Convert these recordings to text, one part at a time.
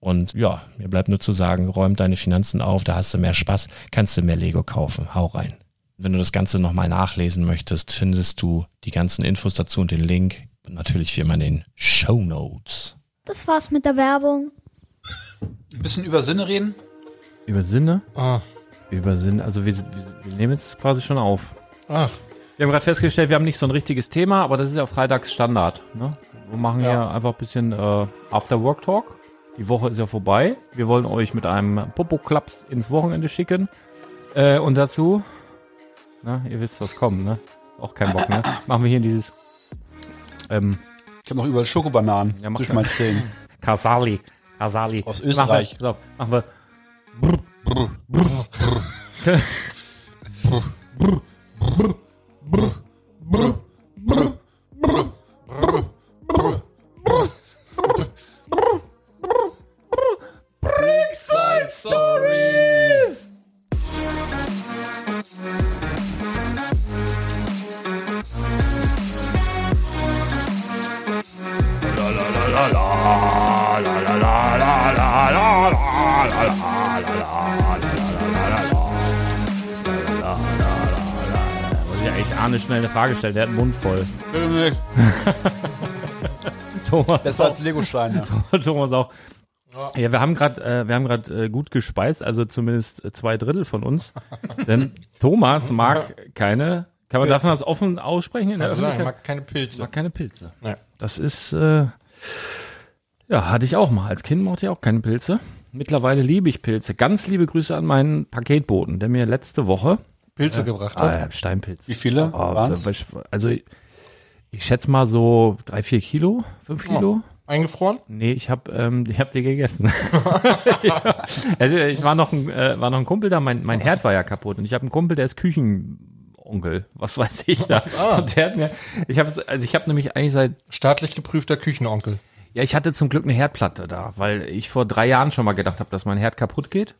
Und ja, mir bleibt nur zu sagen, räum deine Finanzen auf, da hast du mehr Spaß, kannst du mehr Lego kaufen. Hau rein. Wenn du das Ganze nochmal nachlesen möchtest, findest du die ganzen Infos dazu und den Link. Und natürlich wie immer in den Show Notes. Das war's mit der Werbung. Ein bisschen über Sinne reden? Über Sinne? Ah. Über Sinne, also wir, wir, wir nehmen jetzt quasi schon auf. Ah. Wir haben gerade festgestellt, wir haben nicht so ein richtiges Thema, aber das ist ja freitags Standard. Ne? Wir machen ja, ja einfach ein bisschen äh, After-Work-Talk. Die Woche ist ja vorbei. Wir wollen euch mit einem Popo-Klaps ins Wochenende schicken. Äh, und dazu, na, ihr wisst, was kommt, ne? Auch kein Bock, ne? Machen wir hier dieses. Ähm, ich habe noch überall Schokobananen ja, zwischen meinen Zähnen. Kasali. Kasali. Aus Österreich. Machen wir, machen wir. Brr, brr, brr, brr. brr, schnell eine Frage stellen, der hat einen Mund voll. Thomas. War als Lego-Stein, ja. Thomas auch. Ja, wir haben gerade äh, wir haben gerade äh, gut gespeist, also zumindest zwei Drittel von uns. Denn Thomas mag keine, kann man davon das offen aussprechen in der also Öffentlichkeit? mag keine Pilze. Mag keine Pilze. Ja. Das ist äh, ja, hatte ich auch mal. Als Kind mochte ich auch keine Pilze. Mittlerweile liebe ich Pilze. Ganz liebe Grüße an meinen Paketboten, der mir letzte Woche Pilze äh, gebracht hat. Ah, Steinpilze. Wie viele? Oh, also ich, ich schätze mal so drei, vier Kilo, fünf Kilo. Eingefroren? Nee, ich habe ähm, ich hab die gegessen. ja. Also ich war noch ein, äh, war noch ein Kumpel da, mein, mein Herd war ja kaputt und ich habe einen Kumpel, der ist Küchenonkel, was weiß ich da. Ah. Und der hat mir, ich habe also ich habe nämlich eigentlich seit Staatlich geprüfter Küchenonkel. ja, ich hatte zum Glück eine Herdplatte da, weil ich vor drei Jahren schon mal gedacht habe, dass mein Herd kaputt geht.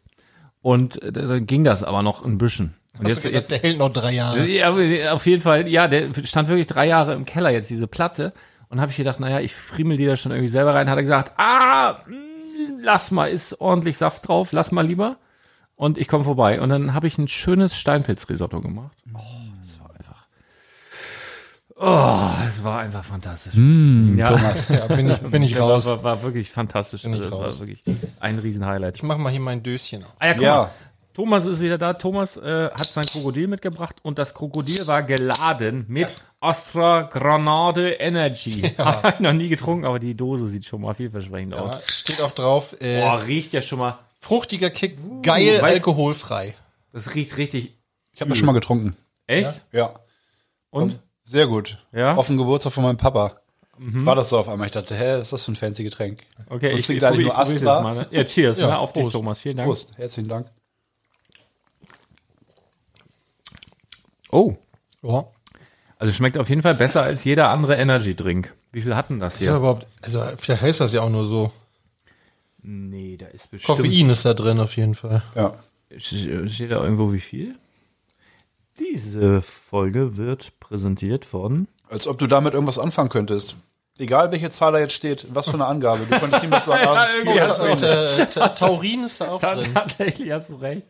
Und äh, dann ging das aber noch ein bisschen. Und du gedacht, der hält noch drei Jahre. ja, aber auf jeden Fall, ja, der stand wirklich drei Jahre im Keller jetzt, diese Platte. Und habe ich gedacht, naja, ich friemel die da schon irgendwie selber rein. Hat er gesagt, ah, mh, lass mal, ist ordentlich Saft drauf, lass mal lieber. Und ich komme vorbei. Und dann habe ich ein schönes Steinpilzrisotto gemacht. Oh, das war einfach. Oh, es war einfach fantastisch. ja, Thomas, ja, bin ich, bin ich das raus. War, war wirklich fantastisch. Bin ich Also, das raus. war wirklich ein Riesen-Highlight. Ich mach mal hier mein Döschen auf. Ah ja, guck Ja. mal. Thomas ist wieder da. Thomas äh, hat sein Krokodil mitgebracht und das Krokodil war geladen mit Astra Granade Energy. Hab ich noch nie getrunken, aber die Dose sieht schon mal vielversprechend Ja, aus. steht auch drauf, äh, Boah, riecht ja schon mal. fruchtiger Kick, geil, weißt- alkoholfrei. Das riecht richtig. Ich habe das schon mal getrunken. Echt? Ja. Und? Sehr gut. Ja? Auf dem Geburtstag von meinem Papa. War das so auf einmal. Ich dachte, hä, was ist das für ein fancy Getränk? Okay, Das nur probier- ich probier Astra. Mal, ne? Ja, cheers. Ja, ne? Auf dich, Prost. Thomas. Vielen Dank. Prost, herzlichen Dank. Oh. Ja. Also schmeckt auf jeden Fall besser als jeder andere Energy-Drink. Wie viel hatten das Ist ja hier? überhaupt, also vielleicht heißt das ja auch nur so. Nee, da ist bestimmt. Koffein ist da drin auf jeden Fall. Ja. Steht da irgendwo wie viel? Diese Folge wird präsentiert von. Als ob du damit irgendwas anfangen könntest. Egal welche Zahl da jetzt steht, was für eine Angabe. Du konntest niemand sagen, ah, das ist viel, das ist wenig. Äh, Ta- Taurin ist da auch drin. Tatsächlich hast du recht.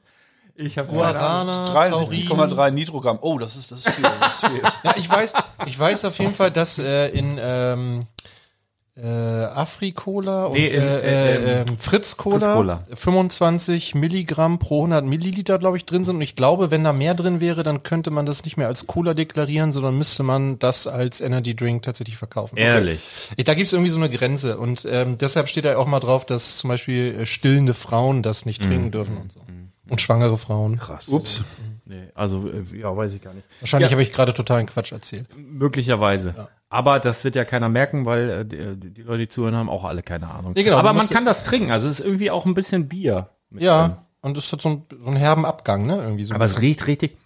Ich habe Guarana, Taurin. 73,3 Nitrogramm. Oh, das ist, das ist viel. Das ist viel. Ja, ich weiß, ich weiß auf jeden Fall, dass äh, in ähm, äh, Afrikola und Nee, in, äh, äh, äh, ähm, Fritz Cola, Fritz Cola. 25 Milligramm pro 100 Milliliter, glaube ich, drin sind. Und ich glaube, wenn da mehr drin wäre, dann könnte man das nicht mehr als Cola deklarieren, sondern müsste man das als Energy Drink tatsächlich verkaufen. Ehrlich. Ich, da gibt's irgendwie so eine Grenze und ähm, deshalb steht da auch mal drauf, dass zum Beispiel äh, stillende Frauen das nicht trinken dürfen und so. Und schwangere Frauen. Krass. Ups. Nee, also, äh, ja, weiß ich gar nicht. Wahrscheinlich Ja. habe ich gerade totalen Quatsch erzählt. Möglicherweise. Aber das wird ja keiner merken, weil äh, die, die Leute, die zuhören, haben auch alle keine Ahnung. Nee, genau, Aber man kann das trinken. Also es ist irgendwie auch ein bisschen Bier. mit drin. Ja, und es hat so, ein, so einen herben Abgang, ne? Irgendwie so. Aber es riecht richtig.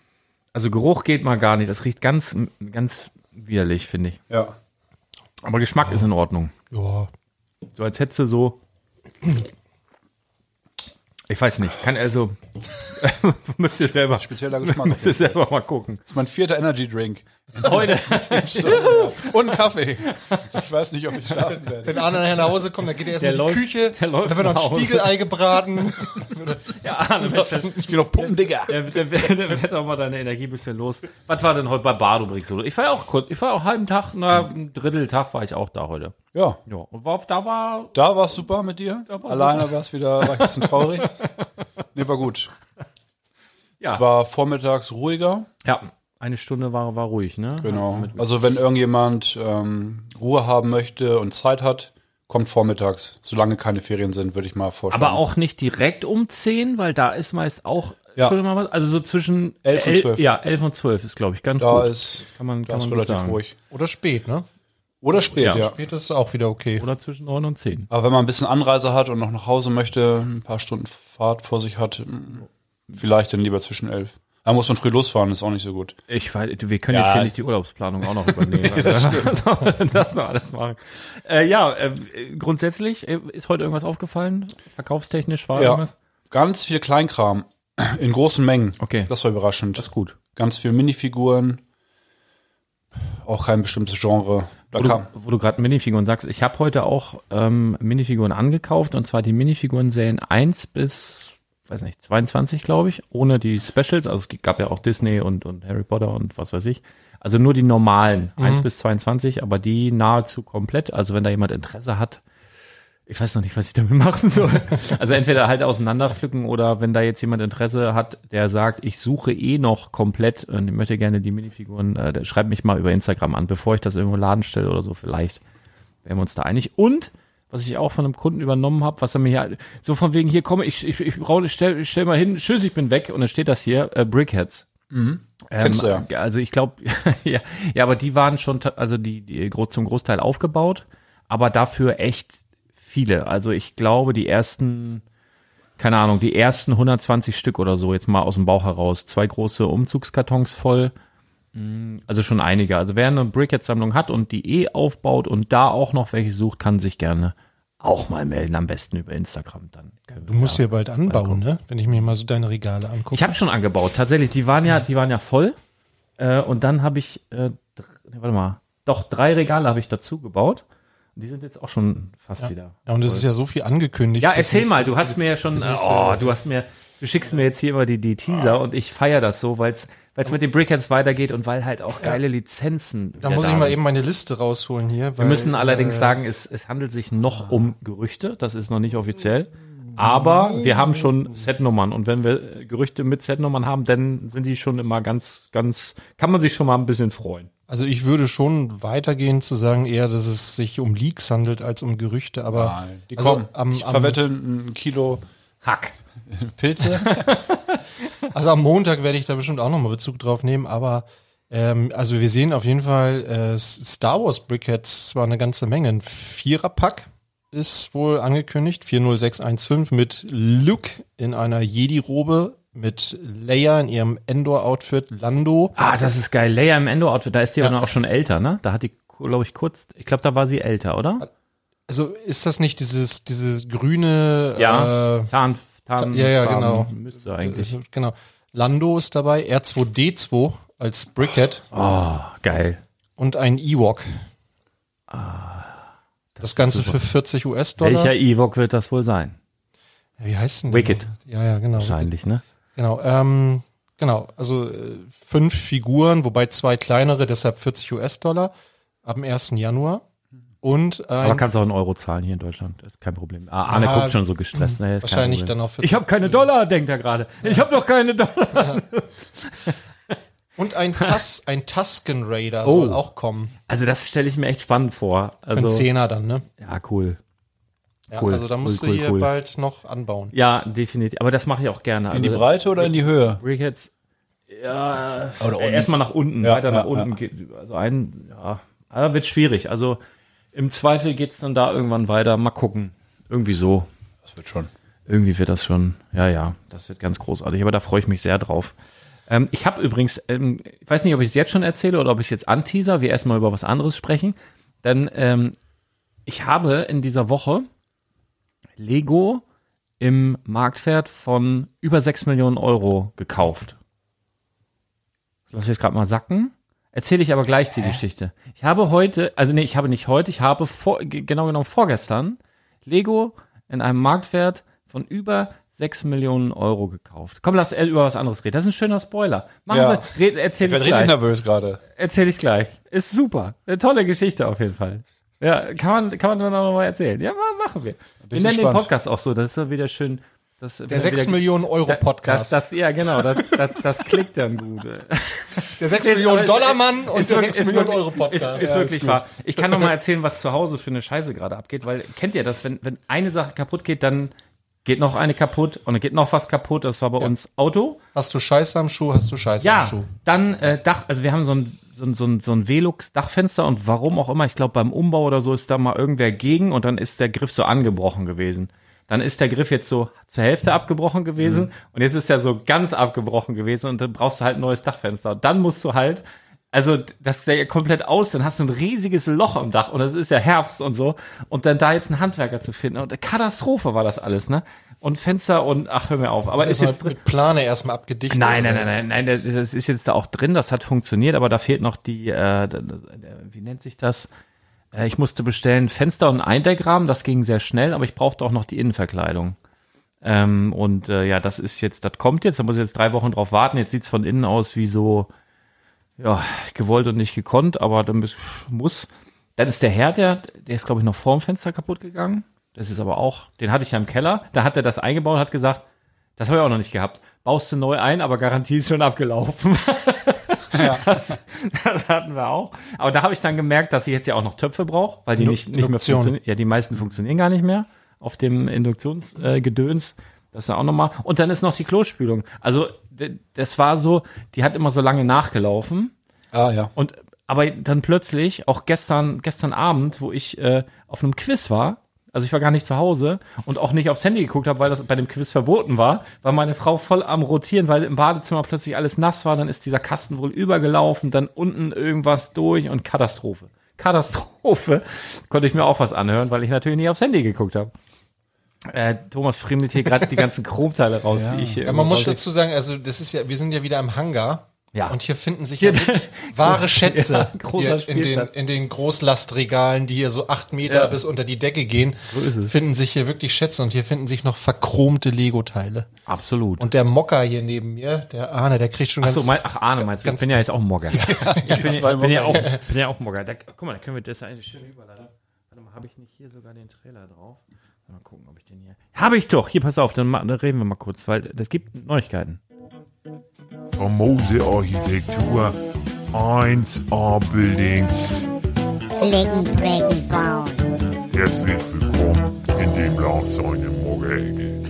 Also Geruch geht mal gar nicht. Das riecht ganz, ganz widerlich, finde ich. Ja. Aber Geschmack ist in Ordnung. ja. So als hättest du so. Ich weiß nicht. Kann also. müsst ihr selber. Spezieller Geschmack. Müsst ihr selber mal gucken. Das ist mein vierter Energy Drink. Heute. Und Kaffee. Ich weiß nicht, ob ich schlafen werde. Wenn Arne nachher nach Hause kommt, dann geht er erst Der in die läuft- Küche, da wird noch ein Hause. Spiegelei gebraten. Ja, Arne, Ich geh noch pumpen, Digga. der, der, der, der wird auch mal deine Energie ein bisschen los. Was war denn heute bei Badobrix so? Ich war ja auch kurz, ich war auch halben Tag, na, ein Drittel Tag war ich auch da heute. Ja. Ja, und war, da war, Da war es super mit dir. Da war's Alleine war es wieder, war ich ein bisschen traurig. Nee, war gut. ja, Es war vormittags ruhiger. ja, eine Stunde war, war ruhig, ne? Genau. Also wenn irgendjemand ähm, Ruhe haben möchte und Zeit hat, kommt vormittags. Solange keine Ferien sind, würde ich mal vorschlagen. Aber auch nicht direkt um 10, weil da ist meist auch, Ja. Entschuldigung mal was, also so zwischen 11 und el- 12. Ja, 11 und 12 ist, glaube ich, ganz da gut. ist, kann man, da kann ist man relativ sagen. ruhig. Oder spät, ne? Oder spät, Ja. ja. Spät ist auch wieder okay. Oder zwischen 9 und 10. Aber wenn man ein bisschen Anreise hat und noch nach Hause möchte, ein paar Stunden Fahrt vor sich hat, vielleicht dann lieber zwischen elf. Da muss man früh losfahren, ist auch nicht so gut. Ich weiß, wir können Ja. jetzt hier nicht die Urlaubsplanung auch noch übernehmen. das, das noch alles machen. Äh, ja, äh, grundsätzlich äh, ist heute irgendwas aufgefallen? Verkaufstechnisch war Ja. irgendwas? Ganz viel Kleinkram in großen Mengen. Okay. Das war überraschend. Das ist gut. Ganz viel Minifiguren. Auch kein bestimmtes Genre. Da Wo du, kam. wo du gerade Minifiguren sagst, ich habe heute auch ähm, Minifiguren angekauft und zwar die Minifiguren Serien 1 bis, weiß nicht, 22, glaube ich, ohne die Specials. Also es gab ja auch Disney und, und Harry Potter und was weiß ich. Also nur die normalen, 1 bis 22, aber die nahezu komplett. Also wenn da jemand Interesse hat, ich weiß noch nicht, was ich damit machen soll. Also entweder halt auseinanderpflücken oder wenn da jetzt jemand Interesse hat, der sagt, ich suche eh noch komplett und ich möchte gerne die Minifiguren, äh, schreibt mich mal über Instagram an, bevor ich das irgendwo laden stelle oder so, vielleicht wären wir uns da einig. Und was ich auch von einem Kunden übernommen habe, was er mir hier so von wegen hier komme, ich ich ich, ich stell, ich stell mal hin, tschüss, ich bin weg und dann steht das hier äh, Brickheads. Ähm, Kennst du ja. Also ich glaube, ja, ja, aber die waren schon, also die, die zum Großteil aufgebaut, aber dafür echt viele. Also ich glaube, die ersten, keine Ahnung, die ersten 120 Stück oder so, jetzt mal aus dem Bauch heraus, zwei große Umzugskartons voll. Mm, also schon einige. Also wer eine Brickhead-Sammlung hat und die eh aufbaut und da auch noch welche sucht, kann sich gerne auch mal melden, am besten über Instagram dann. Du musst ja bald anbauen, ne? Wenn ich mir mal so deine Regale angucke. Ich habe schon angebaut, tatsächlich. Die waren ja, die waren ja voll. Äh, und dann habe ich, äh, warte mal, doch drei Regale habe ich dazu gebaut. Und die sind jetzt auch schon fast ja. wieder. Ja, und es ist ja so viel angekündigt. Ja, erzähl mal, du hast mir ja schon, oh, du hast mir, du schickst mir jetzt hier immer die, die Teaser und ich feiere das so, weil es weil es mit den Brickheads weitergeht und weil halt auch geile Lizenzen. Da muss ich mal eben meine Liste rausholen hier. Weil, Wir müssen allerdings äh, sagen, es, es handelt sich noch um Gerüchte, das ist noch nicht offiziell. Aber wir haben schon Setnummern und wenn wir Gerüchte mit Setnummern haben, dann sind die schon immer ganz, ganz, kann man sich schon mal ein bisschen freuen. Also ich würde schon weitergehen zu sagen, eher, dass es sich um Leaks handelt als um Gerüchte, aber Nein, die also kommen. Am, ich verwette ein Kilo Hack. Pilze. also am Montag werde ich da bestimmt auch nochmal Bezug drauf nehmen, aber ähm, also wir sehen auf jeden Fall äh, Star Wars Brickheads zwar eine ganze Menge. Ein Viererpack ist wohl angekündigt, 40615 mit Luke in einer Jedi-Robe, mit Leia in ihrem Endor-Outfit, Lando. Ah, das ist geil. Leia im Endor-Outfit, da ist die ja. auch schon älter, ne? Da hat die, glaube ich, kurz, ich glaube, da war sie älter, oder? Also ist das nicht dieses, dieses grüne ja, äh, Tarn, Tarn, ja, ja, genau. Müsste eigentlich. Genau. Lando ist dabei, R2D2 als Brickhead. Oh, geil. Und ein Ewok. Ah, das, das Ganze für 40 US-Dollar. Welcher Ewok wird das wohl sein? Wie heißt denn Wicked. Ja, ja, genau. Wahrscheinlich, ne? Genau. Ähm, genau. Also äh, fünf Figuren, wobei zwei kleinere, deshalb 40 US-Dollar ab dem 1. Januar. Und ein, Aber kannst auch einen Euro zahlen hier in Deutschland, das ist kein Problem. Ah, Arne ja, guckt schon so gestresst. Nee, wahrscheinlich dann auch für Ich habe keine Dollar, denkt er gerade. Ja. Ich habe doch keine Dollar. Ja. Und ein, Tus ein Tusken Raider oh. soll auch kommen. Also das stelle ich mir echt spannend vor. Also, Für Zehner dann, ne? Ja, cool. Ja, cool. Also da musst cool, du hier cool. bald noch anbauen. Ja, definitiv. Aber das mache ich auch gerne. Also, in die Breite oder in die Höhe? Brickheads, ja, erstmal nach unten, ja, weiter nach unten. Geht, also ein, ja, aber wird schwierig. Also im Zweifel geht's dann da irgendwann weiter. Mal gucken. Irgendwie so. Das wird schon. Irgendwie wird das schon. Ja, ja, das wird ganz großartig. Aber da freue ich mich sehr drauf. Ähm, ich habe übrigens, ähm, ich weiß nicht, ob ich es jetzt schon erzähle oder ob ich es jetzt anteaser, wir erstmal über was anderes sprechen. Denn ähm, ich habe in dieser Woche Lego im Marktwert von über 6 Millionen Euro gekauft. Lass ich jetzt gerade mal sacken. Erzähle ich aber gleich die Geschichte. Ich habe heute, also nee, ich habe nicht heute, ich habe vor, genau genommen vorgestern Lego in einem Marktwert von über 6 Millionen Euro gekauft. Komm, lass über was anderes reden. Das ist ein schöner Spoiler. Machen ja. wir, red, erzähl ich, ich gleich. nervös gerade. Erzähl ich gleich. Ist super. Eine tolle Geschichte auf jeden Fall. Ja, kann man, kann man dann noch mal erzählen. Ja, machen wir. Wir nennen den Podcast auch so. Das ist ja wieder schön das, der 6 Millionen Euro Podcast. Das, das, ja, genau, das, klickt dann gut. Der 6 Millionen Dollar Mann und der 6 Millionen Euro Podcast. Ist, ist ja, wirklich ist wahr. Ich kann noch mal erzählen, was zu Hause für eine Scheiße gerade abgeht, weil kennt ihr das, wenn, wenn eine Sache kaputt geht, dann geht noch eine kaputt und dann geht noch was kaputt. Das war bei ja. uns Auto. Hast du Scheiße am Schuh, hast du Scheiße ja, am Schuh. Dann äh, Dach, also wir haben so ein so ein, so ein, so ein Velux-Dachfenster und warum auch immer, ich glaube beim Umbau oder so ist da mal irgendwer gegen und dann ist der Griff so angebrochen gewesen dann ist der Griff jetzt so zur Hälfte abgebrochen gewesen mhm. und jetzt ist er so ganz abgebrochen gewesen und dann brauchst du halt ein neues Dachfenster. Und dann musst du halt, also das sieht ja komplett aus, dann hast du ein riesiges Loch am Dach und es ist ja Herbst und so und dann da jetzt einen Handwerker zu finden und eine Katastrophe war das alles, ne? Und Fenster und ach hör mir auf, aber das ist, ist jetzt mit Plane erstmal abgedichtet. Nein, nein, nein, nein, nein, das ist jetzt da auch drin, das hat funktioniert, aber da fehlt noch die äh, wie nennt sich das? Äh, ich musste bestellen Fenster und Eindeckrahmen, das ging sehr schnell, aber ich brauchte auch noch die Innenverkleidung. Ähm, und äh, ja, das ist jetzt, das kommt jetzt, da muss ich jetzt drei Wochen drauf warten. Jetzt sieht's von innen aus wie so, ja, gewollt und nicht gekonnt, aber dann muss. Dann ist der Herr, der, der ist, glaube ich, noch vorm Fenster kaputt gegangen. Das ist aber auch, den hatte ich ja im Keller. Da hat er das eingebaut und hat gesagt, das habe ich auch noch nicht gehabt. Baust du neu ein, aber Garantie ist schon abgelaufen. Ja. Das, das, hatten wir auch. Aber da habe ich dann gemerkt, dass ich jetzt ja auch noch Töpfe brauche, weil die nicht, nicht mehr funktionieren. Ja, die meisten funktionieren gar nicht mehr auf dem Induktionsgedöns. Äh, das ist ja auch nochmal. Und dann ist noch die Klospülung. Also das war so, die hat immer so lange nachgelaufen. Ah ja. Und aber dann plötzlich, auch gestern, gestern Abend, wo ich äh, auf einem Quiz war, also ich war gar nicht zu Hause und auch nicht aufs Handy geguckt habe, weil das bei dem Quiz verboten war, war meine Frau voll am Rotieren, weil im Badezimmer plötzlich alles nass war, dann ist dieser Kasten wohl übergelaufen, dann unten irgendwas durch und Katastrophe. Katastrophe. Konnte ich mir auch was anhören, weil ich natürlich nicht aufs Handy geguckt habe. Äh, Thomas friemelt hier gerade die ganzen Chromteile raus, ja. die ich hier. Ja, man muss dazu sagen, also das ist ja, wir sind ja wieder im Hangar. Ja. Und hier finden sich ja wirklich wahre Schätze Ja, hier in, den, in den Großlastregalen, die hier so acht Meter Ja. bis unter die Decke gehen, So finden sich hier wirklich Schätze und hier finden sich noch verchromte Lego-Teile. Absolut. Und der Mocker hier neben mir, der Arne, der kriegt schon Ach ganz... so, mein, ach Arne meinst du? Ich bin ja jetzt auch Mogger. ich bin, ja, bin, ja auch, bin ja auch Mogger. Da, guck mal, da können wir, das eine schöne Überleitung. Warte mal, habe ich nicht hier sogar den Trailer drauf? Mal gucken, ob ich den hier... Habe ich doch. Hier, pass auf, dann, dann reden wir mal kurz, weil das gibt Neuigkeiten. Famose Architektur, 1A Buildings. Flicken, Flecken, bauen. Herzlich willkommen in dem Laufsäune Morgenecke.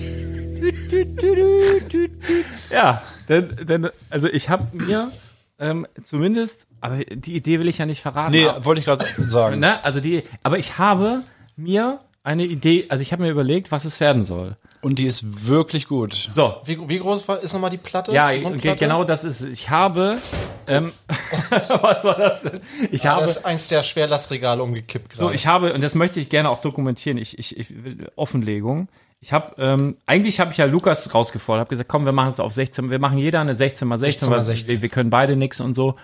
Ja, denn, denn also ich habe mir ähm, zumindest, aber die Idee will ich ja nicht verraten. Nee, wollte ich gerade sagen. ne, also die, aber ich habe mir eine Idee, also ich habe mir überlegt, was es werden soll. Und die ist wirklich gut. So, Wie, wie groß war, ist nochmal die Platte? Ja, die genau das ist es. Ich habe, ähm, was war das denn? Ich habe, das ist eins der Schwerlastregale umgekippt gerade. so, ich habe, und das möchte ich gerne auch dokumentieren, ich, ich, ich will Offenlegung. Ich habe, ähm, eigentlich habe ich ja Lukas rausgefordert, habe gesagt, komm, wir machen es auf 16, wir machen jeder eine 16 mal 16, 16 mal weil 16. Wir, wir können beide nix und so.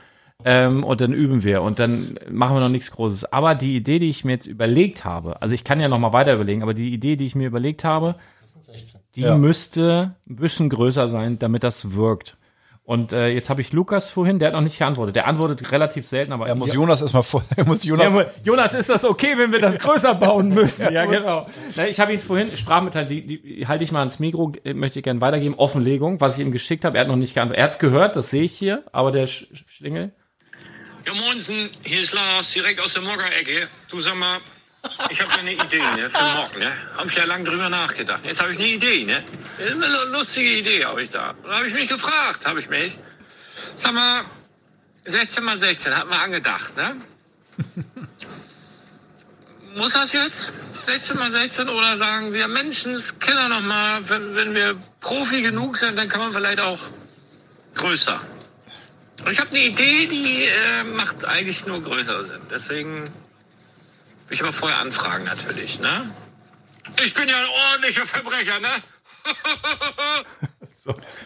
Ähm, und dann üben wir und dann machen wir noch nichts Großes. Aber die Idee, die ich mir jetzt überlegt habe, also ich kann ja noch mal weiter überlegen, aber die Idee, die ich mir überlegt habe, die Ja. müsste ein bisschen größer sein, damit das wirkt. Und äh, jetzt habe ich Lukas vorhin, der hat noch nicht geantwortet. Der antwortet relativ selten, aber Er muss Jonas erstmal vor. Er muss ja, Jonas. aber Jonas, ist das okay, wenn wir das größer bauen müssen? Ja, genau. Na, ich habe ihn vorhin, Sprachmitteilung, die, die halte ich mal ans Mikro, äh, möchte ich gerne weitergeben. Offenlegung, was ich ihm geschickt habe. Er hat noch nicht geantwortet. Er hat es gehört, das sehe ich hier, aber der Sch Schlingel. Ja, Moinsen, hier ist Lars, direkt aus der Mogger-Ecke. Du sag mal, ich habe eine Idee ne, für morgen. Ne? Habe ich ja lange drüber nachgedacht. Jetzt habe ich eine Idee. Ne? Eine lu- lustige Idee habe ich da. Und da habe ich mich gefragt, habe ich mich. Sag mal, 16 mal 16 hat man angedacht. Ne? Muss das jetzt 16 mal 16 oder sagen wir Menschenskinder noch mal, wenn, wenn wir Profi genug sind, dann kann man vielleicht auch größer. Ich habe eine Idee, die äh, macht eigentlich nur größer Sinn. Deswegen ich aber vorher anfragen natürlich, ne? Ich bin ja ein ordentlicher Verbrecher, ne?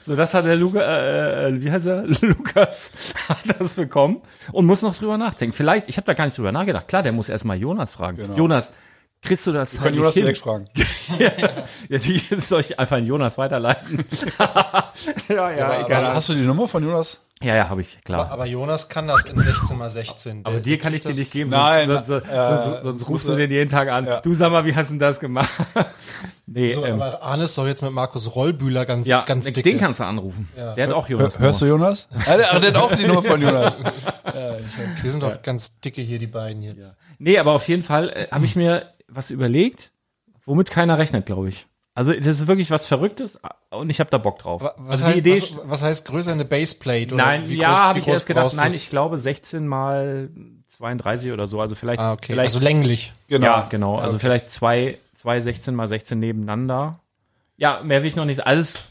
So, das hat der Luca, äh, äh, wie heißt er? Lukas hat das bekommen und muss noch drüber nachdenken. Vielleicht, ich habe da gar nicht drüber nachgedacht. Klar, der muss erstmal Jonas fragen. Genau. Jonas, kriegst du das Wir können zeitlich Jonas hin? direkt fragen. Ja, die soll ich einfach an Jonas weiterleiten. ja, ja, egal. Hast du die Nummer von Jonas? Ja, ja, habe ich, klar. Aber Jonas kann das in 16 mal 16. Aber dir kann ich dir nicht geben, Nein, sonst, sonst, äh, sonst, sonst, rufst du den jeden Tag an. Du sag mal, wie hast du denn das gemacht? nee, das- So, ähm, aber Arne ist doch jetzt mit Markus Rollbühler ganz, ja, ganz den dicke. kannst du anrufen. Der hat auch Jonas. Hörst du Jonas? Ah, der, ach, der hat auch die Nummer von Jonas. Die sind doch ganz dicke hier, die beiden jetzt. Nee, aber auf jeden Fall äh, habe ich mir was überlegt, womit keiner rechnet, glaube ich. Also das ist wirklich was Verrücktes und ich habe da Bock drauf. Wa- Was, also heißt, die Idee, was, was heißt größer eine Baseplate? Oder nein, wie ja, habe ich erst gedacht, nein, ich glaube 16 mal 32 oder so, also vielleicht, Ah, okay. vielleicht Also länglich. Genau. Ja, genau. Also vielleicht zwei, zwei 16 mal 16 nebeneinander. Ja, mehr will ich noch nicht. Alles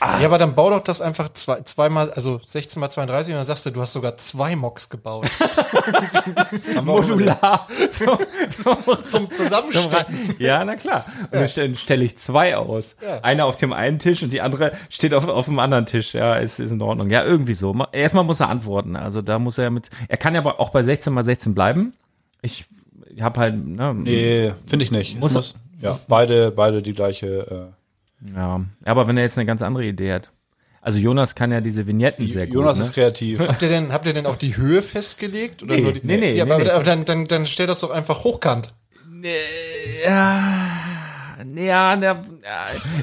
Ja, aber dann bau doch das einfach zwei, zweimal, also 16 mal 32 und dann sagst du, du hast sogar zwei Mocks gebaut. modular. so, so, Zum Zusammenstecken. ja, na klar. Und dann stelle stell ich zwei aus. Einer auf dem einen Tisch und die andere steht auf, auf dem anderen Tisch. Ja, ist, ist in Ordnung. Ja, irgendwie so. Ma- Erstmal muss er antworten. Also da muss er mit. Er kann ja aber auch bei 16 mal 16 bleiben. Ich habe halt. Ne, Nee, finde ich nicht. Es Muss- muss, ja, beide, beide die gleiche. Ja, aber wenn er jetzt eine ganz andere Idee hat. Also Jonas kann ja diese Vignetten sehr gut. Jonas ne? ist kreativ. Habt ihr denn, habt ihr denn auch die Höhe festgelegt? Oder Nee, nur die, nee, nee, Ja, nee, aber, nee. aber dann, dann, dann stell das doch einfach hochkant. Ja, ja, ja,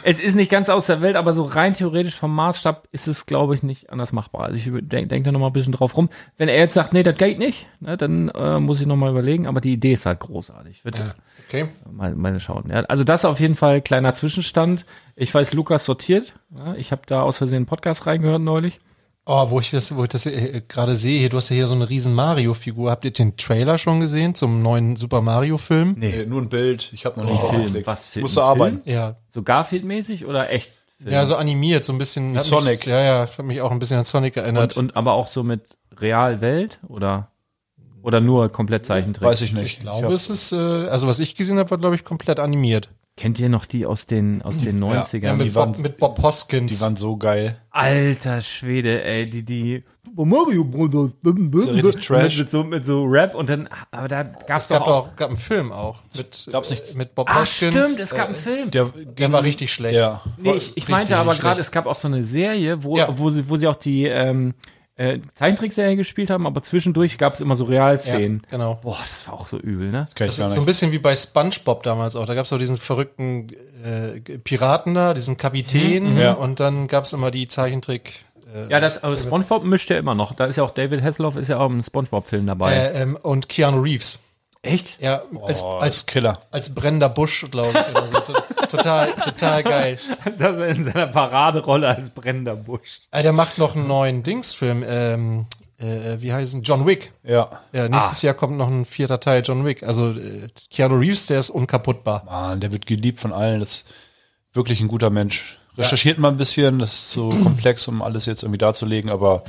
es ist nicht ganz aus der Welt, aber so rein theoretisch vom Maßstab ist es, glaube ich, nicht anders machbar. Also ich denke denk da noch mal ein bisschen drauf rum. Wenn er jetzt sagt, nee, das geht nicht, ne, dann äh, muss ich noch mal überlegen. Aber die Idee ist halt großartig. Wird Okay. mal, mal schauen. Ja, also das auf jeden Fall kleiner Zwischenstand. Ich weiß, Lukas sortiert. Ja, ich habe da aus Versehen einen Podcast reingehört neulich. Oh, wo ich das, wo ich das äh, gerade sehe, hier, du hast ja hier so eine riesen Mario-Figur. Habt ihr den Trailer schon gesehen zum neuen Super Mario-Film? Nee, nur ein Bild. Ich habe noch nicht Film. geklickt. Was, Film? Musst du arbeiten. Ja. So Garfield-mäßig oder echt? Film? Ja, so animiert, so ein bisschen. hat Sonic. Mich, ja, ja, hat mich auch ein bisschen an Sonic erinnert. Und, und aber auch so mit Realwelt oder oder nur komplett Zeichentrick? Weiß ich nicht. ich glaube, es ist, äh, also was ich gesehen habe, war glaube ich komplett animiert. Kennt ihr noch die aus den aus den 90ern? Ja, mit, die waren- Bob, mit Bob Hoskins. Die waren so geil. Alter Schwede, ey, die die Mario Brothers ja richtig Trash. Mit, mit so mit so Rap und dann aber da gab's es gab doch auch auch gab einen Film auch. Mit, Gab's nicht- mit Bob Ah, Hoskins. stimmt, es gab einen Film. Der, Der war richtig schlecht. ja. Nee, ich, ich meinte aber gerade, es gab auch so eine Serie, wo, Ja. wo, sie, wo sie auch die ähm, äh, Zeichentrickserie gespielt haben, aber zwischendurch gab es immer so Ja, Realszenen. genau. Boah, das war auch so übel, ne? Kann ich Das gar ist so ein bisschen wie bei SpongeBob damals auch. Da gab es auch diesen verrückten äh, Piraten da, diesen Kapitän. Ja. Und dann gab es immer die Zeichentrick. Ja, das aber SpongeBob mischt ja immer noch. Da ist ja auch David Hasselhoff ist ja auch im SpongeBob-Film dabei. Äh, ähm, und Keanu Reeves. Echt? Ja, als, Oh, als, Killer. als brennender Busch, glaube ich. Oder so. To- total, total geil. Das ist in seiner Paraderolle als brennender Busch. Äh, der macht noch einen neuen Dingsfilm. Ähm, äh, wie heißen? John Wick. Ja. Ja, nächstes Jahr kommt noch ein vierter Teil John Wick. Also äh, Keanu Reeves, der ist unkaputtbar. Mann, der wird geliebt von allen. Das ist wirklich ein guter Mensch. Recherchiert mal ein bisschen, das ist so komplex, um alles jetzt irgendwie darzulegen, aber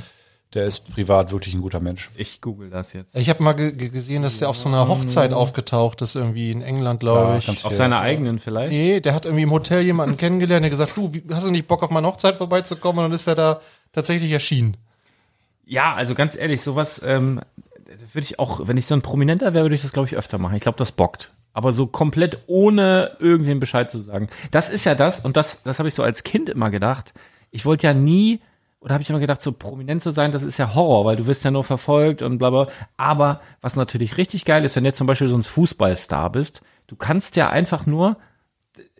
der ist privat wirklich ein guter Mensch. Ich google das jetzt. Ich habe mal ge ge- gesehen, dass der auf so einer Hochzeit aufgetaucht ist, irgendwie in England, glaube Ja, ich. Auf viel. seiner eigenen vielleicht? Nee, der hat irgendwie im Hotel jemanden kennengelernt, der gesagt, du, hast du nicht Bock auf meine Hochzeit vorbeizukommen? Und dann ist er da tatsächlich erschienen. Ja, also ganz ehrlich, sowas ähm, würde ich auch, wenn ich so ein Prominenter wäre, würde ich das, glaube ich, öfter machen. Ich glaube, das bockt. Aber so komplett ohne irgendwem Bescheid zu sagen. Das ist ja das, und das, das habe ich so als Kind immer gedacht. Ich wollte ja nie, oder habe ich immer gedacht, so prominent zu sein, das ist ja Horror, weil du wirst ja nur verfolgt und bla bla. Aber was natürlich richtig geil ist, wenn du jetzt zum Beispiel so ein Fußballstar bist, du kannst ja einfach nur,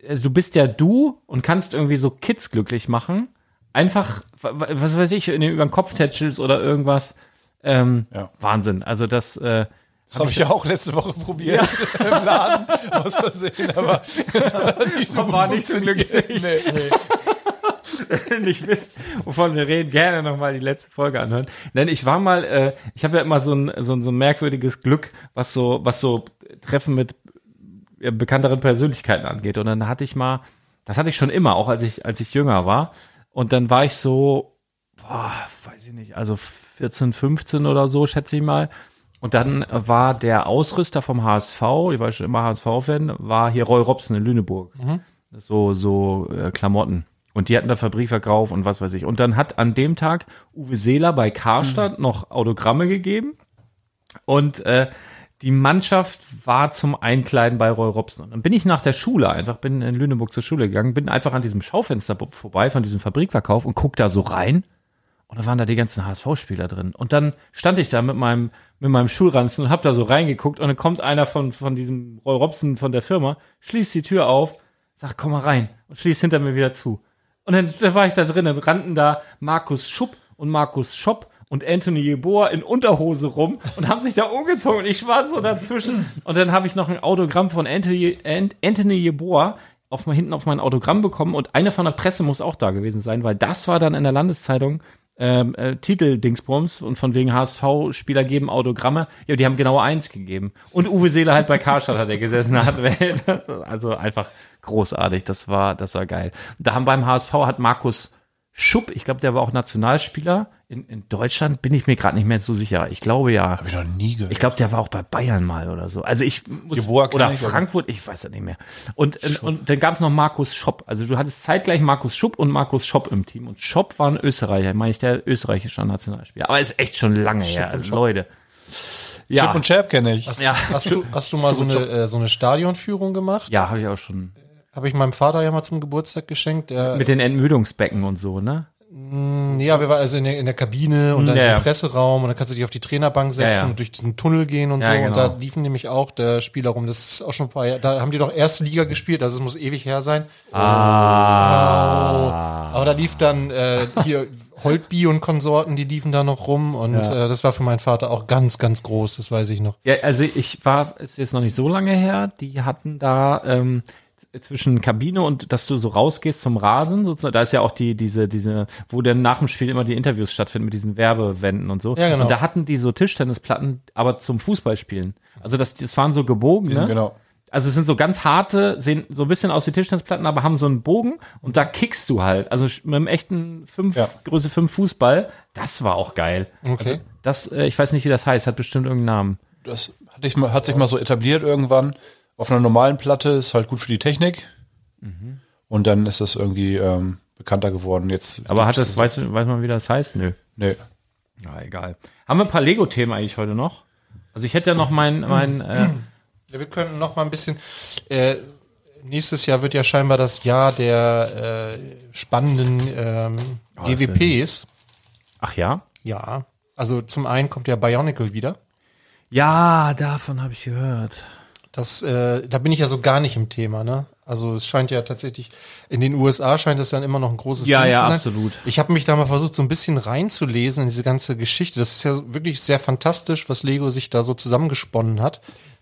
also du bist ja du und kannst irgendwie so Kids glücklich machen. Einfach, wa- wa- was weiß ich, in den, über den Kopf tätschelst oder irgendwas. Ähm, Ja. Wahnsinn. Also das, äh, Das habe ich ja auch letzte Woche probiert im Laden aus Versehen, aber das hat nicht so War gut nicht so funktioniert. Nee, nee. nicht wisst, wovon wir reden, gerne nochmal die letzte Folge anhören. Denn ich war mal, äh, ich habe ja immer so ein, so, ein, so ein merkwürdiges Glück, was so, was so Treffen mit bekannteren Persönlichkeiten angeht. Und dann hatte ich mal, das hatte ich schon immer, auch als ich, als ich jünger war. Und dann war ich so, boah, weiß ich nicht, also 14, 15 oder so, schätze ich mal. Und dann war der Ausrüster vom HSV, ich war schon immer HSV-Fan, war hier Roy Robson in Lüneburg. So, so äh, Klamotten. Und die hatten da Fabrikverkauf und was weiß ich. Und dann hat an dem Tag Uwe Seeler bei Karstadt noch Autogramme gegeben. Und äh, die Mannschaft war zum Einkleiden bei Roy Robson. Und dann bin ich nach der Schule einfach, bin in Lüneburg zur Schule gegangen, bin einfach an diesem Schaufenster vorbei von diesem Fabrikverkauf und guck da so rein. Und da waren da die ganzen HSV-Spieler drin. Und dann stand ich da mit meinem, mit meinem Schulranzen und hab da so reingeguckt und dann kommt einer von, von diesem Roy Robson von der Firma, schließt die Tür auf, sagt, komm mal rein und schließt hinter mir wieder zu. Und dann, dann war ich da drin, dann rannten da Markus Schupp und Markus Schopp und Anthony Jeboa in Unterhose rum und haben sich da umgezogen und ich war so dazwischen. Und dann habe ich noch ein Autogramm von Anthony, Ant- Anthony Jeboa auf hinten auf mein Autogramm bekommen und eine von der Presse muss auch da gewesen sein, weil das war dann in der Landeszeitung ähm, äh, Titel-Dingsbums und von wegen HSV-Spieler geben Autogramme. Ja, die haben genau eins gegeben. Und Uwe Seeler halt bei Karstadt hat er gesessen, hat also einfach großartig. Das war, das war geil. Da haben beim HSV hat Markus Schupp, ich glaube, der war auch Nationalspieler. In, in Deutschland bin ich mir gerade nicht mehr so sicher. Ich glaube ja. Hab ich noch nie gehört. Ich glaube, der war auch bei Bayern mal oder so. Also ich muss kenn oder ich, Frankfurt, ich weiß das nicht mehr. Und und, und dann gab es noch Markus Schopp. Also du hattest zeitgleich Markus Schupp und Markus Schopp im Team. Und Schopp war ein Österreicher, meine ich, der österreichische Nationalspieler. Aber ist echt schon lange her, also Leute. Ja, Chip und Chap kenne ich. ja, Hast du, hast du mal so eine, äh, so eine Stadionführung gemacht? ja, habe ich auch schon. Habe ich meinem Vater ja mal zum Geburtstag geschenkt. Der, Mit den Entmüdungsbecken und so, ne? ja, wir waren also in der, in der Kabine und da ist Ja, ein ja. Presseraum und dann kannst du dich auf die Trainerbank setzen Ja, ja. und durch diesen Tunnel gehen und Ja, so. genau. Und da liefen nämlich auch der Spieler rum. Das ist auch schon ein paar Jahre. Da haben die doch erste Liga gespielt, also es muss ewig her sein. Ah. Aber da lief dann äh, hier Holtby und Konsorten, die liefen da noch rum und äh, das war für meinen Vater auch ganz, ganz groß, das weiß ich noch. Ja, also ich war, es ist jetzt noch nicht so lange her, die hatten da ähm, zwischen Kabine und dass du so rausgehst zum Rasen, sozusagen. Da ist ja auch die, diese, diese, wo dann nach dem Spiel immer die Interviews stattfinden mit diesen Werbewänden und so. Ja, genau. Und da hatten die so Tischtennisplatten, aber zum Fußballspielen. Also das, das waren so gebogen, ne? genau. Also es sind so ganz harte, sehen so ein bisschen aus wie Tischtennisplatten, aber haben so einen Bogen und da kickst du halt. Also mit einem echten fünf, Ja. Größe 5 Fußball, das war auch geil. Okay. Das, äh, ich weiß nicht, wie das heißt, hat bestimmt irgendeinen Namen. Das hat, ich mal, hat sich mal so etabliert irgendwann. Auf einer normalen Platte ist halt gut für die Technik. Und dann ist das irgendwie ähm, bekannter geworden. Jetzt Aber hat das, weiß, weiß man, wie das heißt? Nö. Nee. Ja, egal. Haben wir ein paar Lego-Themen eigentlich heute noch? Also ich hätte ja noch mein, mein äh, Ja, wir könnten noch mal ein bisschen. Äh, nächstes Jahr wird ja scheinbar das Jahr der äh, spannenden ähm, GWPs. ach ja? Ja. Also zum einen kommt ja Bionicle wieder. Ja, davon habe ich gehört. Das, äh, da bin ich ja so gar nicht im Thema, ne? Also es scheint ja tatsächlich, in den USA scheint es dann immer noch ein großes Ja, Ding ja, zu sein. absolut. Ich habe mich da mal versucht, so ein bisschen reinzulesen in diese ganze Geschichte. Das ist ja wirklich sehr fantastisch, was Lego sich da so zusammengesponnen hat.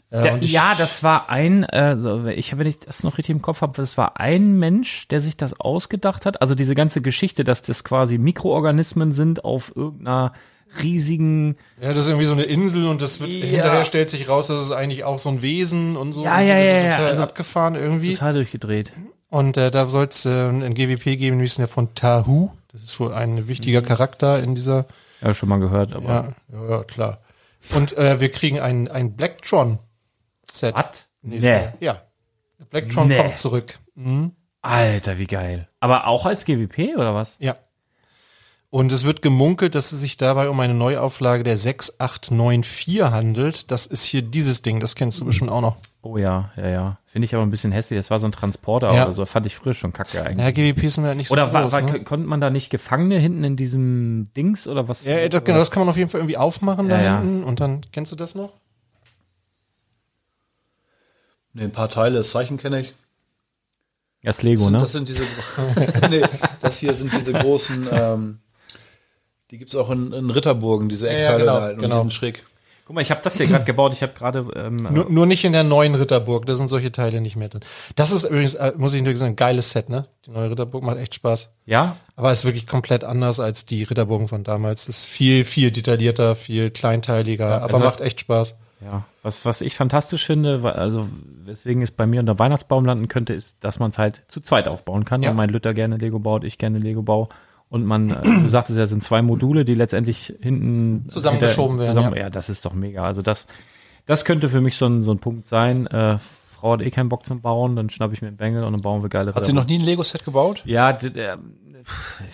Äh, Der, ja, das war ein, äh, ich, wenn ich das noch richtig im Kopf habe, das war ein Mensch, der sich das ausgedacht hat. Also diese ganze Geschichte, dass das quasi Mikroorganismen sind auf irgendeiner riesigen Ja, das ist irgendwie so eine Insel und das wird Ja. hinterher stellt sich raus, dass es eigentlich auch so ein Wesen und so. Ja, ist ja, ja, ja, total also- abgefahren irgendwie. total durchgedreht. Und äh, da soll es äh, ein GWP geben, wie es ja von Tahu. Das ist wohl ein wichtiger Charakter in dieser. Ja, schon mal gehört, aber. Ja, ja, klar. Und äh, wir kriegen ein, ein Blacktron-Set. Was? Nee. Jahr. Ja. Der Blacktron Nee. kommt zurück. Mhm. Alter, wie geil. Aber auch als GWP oder was? Ja. Und es wird gemunkelt, dass es sich dabei um eine Neuauflage der 6894 handelt. Das ist hier dieses Ding, das kennst du bestimmt auch noch. Oh ja, ja, ja. Finde ich aber ein bisschen hässlich. Das war so ein Transporter Ja. oder so. Fand ich früher schon kacke eigentlich. Ja, GWP sind halt nicht oder so war, groß. war, ne? konnte man da nicht Gefangene hinten in diesem Dings oder was? Ja, das, genau, das kann man auf jeden Fall irgendwie aufmachen da Ja, ja. hinten. Und dann, kennst du das noch? nee. Ein paar Teile, das Zeichen kenne ich. Das Lego, Das, ne? das sind diese, nee, das hier sind diese großen, ähm, die gibt's auch in, in Ritterburgen, diese ja, Eckteile genau, da halt, und genau. die sind schräg. Guck mal, ich habe das hier gerade gebaut. Ich habe gerade ähm, Nur, nur nicht in der neuen Ritterburg, da sind solche Teile nicht mehr drin. Das ist übrigens, äh, muss ich natürlich sagen, ein geiles Set, ne? Die neue Ritterburg macht echt Spaß. ja, Aber ist wirklich komplett anders als die Ritterburgen von damals. Ist viel, viel detaillierter, viel kleinteiliger, aber also macht echt Spaß. ja. Was was ich fantastisch finde, also weswegen es bei mir unter Weihnachtsbaum landen könnte, ist, dass man es halt zu zweit aufbauen kann. Ja. Und mein Lütter gerne Lego baut, ich gerne Lego baue. Und man, äh, du sagtest ja, es sind zwei Module, die letztendlich hinten Zusammengeschoben hinter- werden, ja. ja. das ist doch mega. Also das, das könnte für mich so ein, so ein Punkt sein. Äh, Frau hat eh keinen Bock zum Bauen, dann schnappe ich mir einen Bengel und dann bauen wir geile Hat sie noch nie ein Lego-Set gebaut? Ja, der,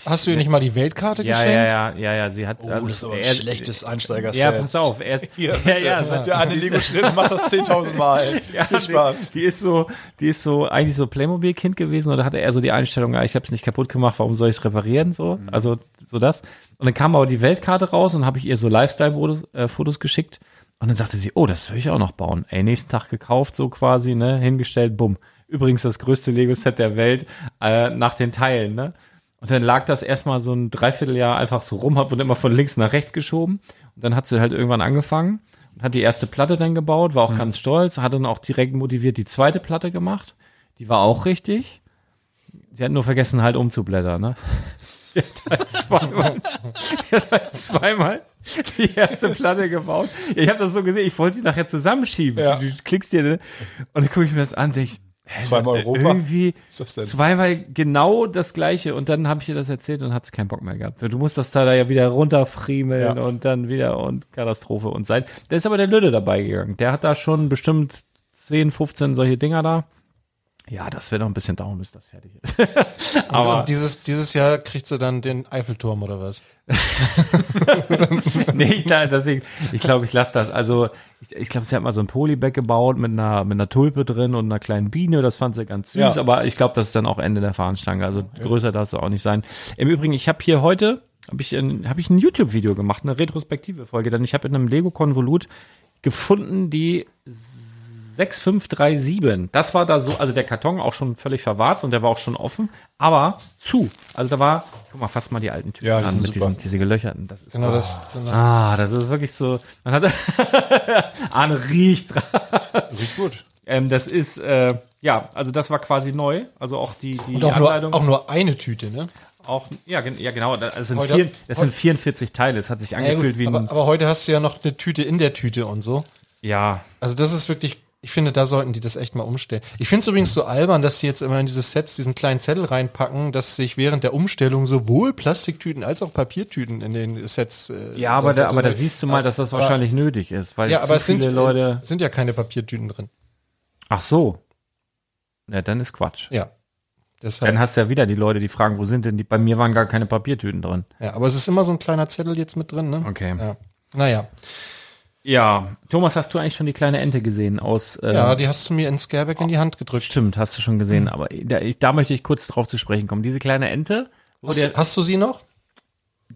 Hast du ihr nicht mal die Weltkarte ja, geschenkt? ja, ja, ja, ja, sie hat. also, er- Einsteigerset. Ja, pass auf, er ist, Hier, ja, ja, ja, der eine Lego-Schnitt macht das 10.000 Mal. Ja, Viel Spaß. Die, die ist so, die ist so eigentlich so Playmobil-Kind gewesen oder hatte er so die Einstellung, ja, ich habe es nicht kaputt gemacht, warum soll ich es reparieren so? Also so das. Und dann kam aber die Weltkarte raus und habe ich ihr so Lifestyle-Fotos äh, Fotos geschickt und dann sagte sie, oh, das will ich auch noch bauen. Ey, nächsten Tag gekauft so quasi, ne, hingestellt, bumm. Übrigens das größte Lego-Set der Welt äh, nach den Teilen, ne? Und dann lag das erstmal so ein Dreivierteljahr einfach so rum, hab und immer von links nach rechts geschoben. Und dann hat sie halt irgendwann angefangen und hat die erste Platte dann gebaut, war auch ganz stolz, hat dann auch direkt motiviert die zweite Platte gemacht. Die war auch richtig. Sie hat nur vergessen, halt umzublättern, ne? Die hat halt zweimal, die hat halt zweimal die erste Platte gebaut. Ich habe das so gesehen, ich wollte die nachher zusammenschieben. Ja. Du, klickst dir, ne? und dann gucke ich mir das an, denk ich, hä, Zweimal Europa? Irgendwie ist das denn? zweimal genau das gleiche und dann habe ich ihr das erzählt und hat sie keinen Bock mehr gehabt. Du musst das Teil da ja wieder runterfriemeln Ja. und dann wieder und Katastrophe und seit. Da ist aber der Lüde dabei gegangen. Der hat da schon bestimmt 10, 15 solche Dinger da. Ja, das wird noch ein bisschen dauern, bis das fertig ist. Aber und dieses, dieses Jahr kriegt sie dann den Eiffelturm oder was? nee, ich, deswegen, ich glaube, ich lasse das. Also, ich, ich glaube, sie hat mal so ein Polybag gebaut mit einer, mit einer Tulpe drin und einer kleinen Biene. Das fand sie ganz süß. Ja. Aber ich glaube, das ist dann auch Ende der Fahnenstange. Also, größer darf es auch nicht sein. Im Übrigen, ich habe hier heute, habe ich, ein- hab ich ein YouTube-Video gemacht, eine retrospektive Folge. Denn ich habe in einem Lego-Konvolut gefunden, die 6537. Das war da so, also der Karton auch schon völlig verwahrt und der war auch schon offen, aber zu. Also da war, guck mal, fass mal die alten Türen Ja, die an mit diesen, diese gelöcherten. Das ist Genau so, das. Genau. Ah, das ist wirklich so. Man hat Arne riecht dran. Riecht gut. Ähm, das ist, äh, Ja, also das war quasi neu. Also auch die, die Und auch Anleitung. nur, auch nur eine Tüte, ne? Auch, ja, ja, genau. Das sind, Heute- vier, das sind 44 Teile. Es hat sich Ja, angefühlt gut, wie aber, ein. aber heute hast du ja noch eine Tüte in der Tüte und so. Ja, Also das ist wirklich, ich finde, da sollten die das echt mal umstellen. Ich finde es übrigens so albern, dass sie jetzt immer in diese Sets diesen kleinen Zettel reinpacken, dass sich während der Umstellung sowohl Plastiktüten als auch Papiertüten in den Sets. Äh, ja aber, da, aber da siehst du mal, dass das wahrscheinlich nötig ist, weil Ja, aber es sind, viele Leute. sind ja keine Papiertüten drin. Ach so. Ja, dann ist Quatsch. Ja. Deshalb, Dann hast du ja wieder die Leute, die fragen, wo sind denn die? Bei mir waren gar keine Papiertüten drin. ja, aber es ist immer so ein kleiner Zettel jetzt mit drin, ne? Okay. Ja. Naja. Ja, Thomas, hast du eigentlich schon die kleine Ente gesehen aus? Äh, Ja, die hast du mir in Scareback in die Hand gedrückt. Stimmt, hast du schon gesehen. Aber da, ich, da möchte ich kurz drauf zu sprechen kommen. Diese kleine Ente, wo der, Hast, hast du sie noch?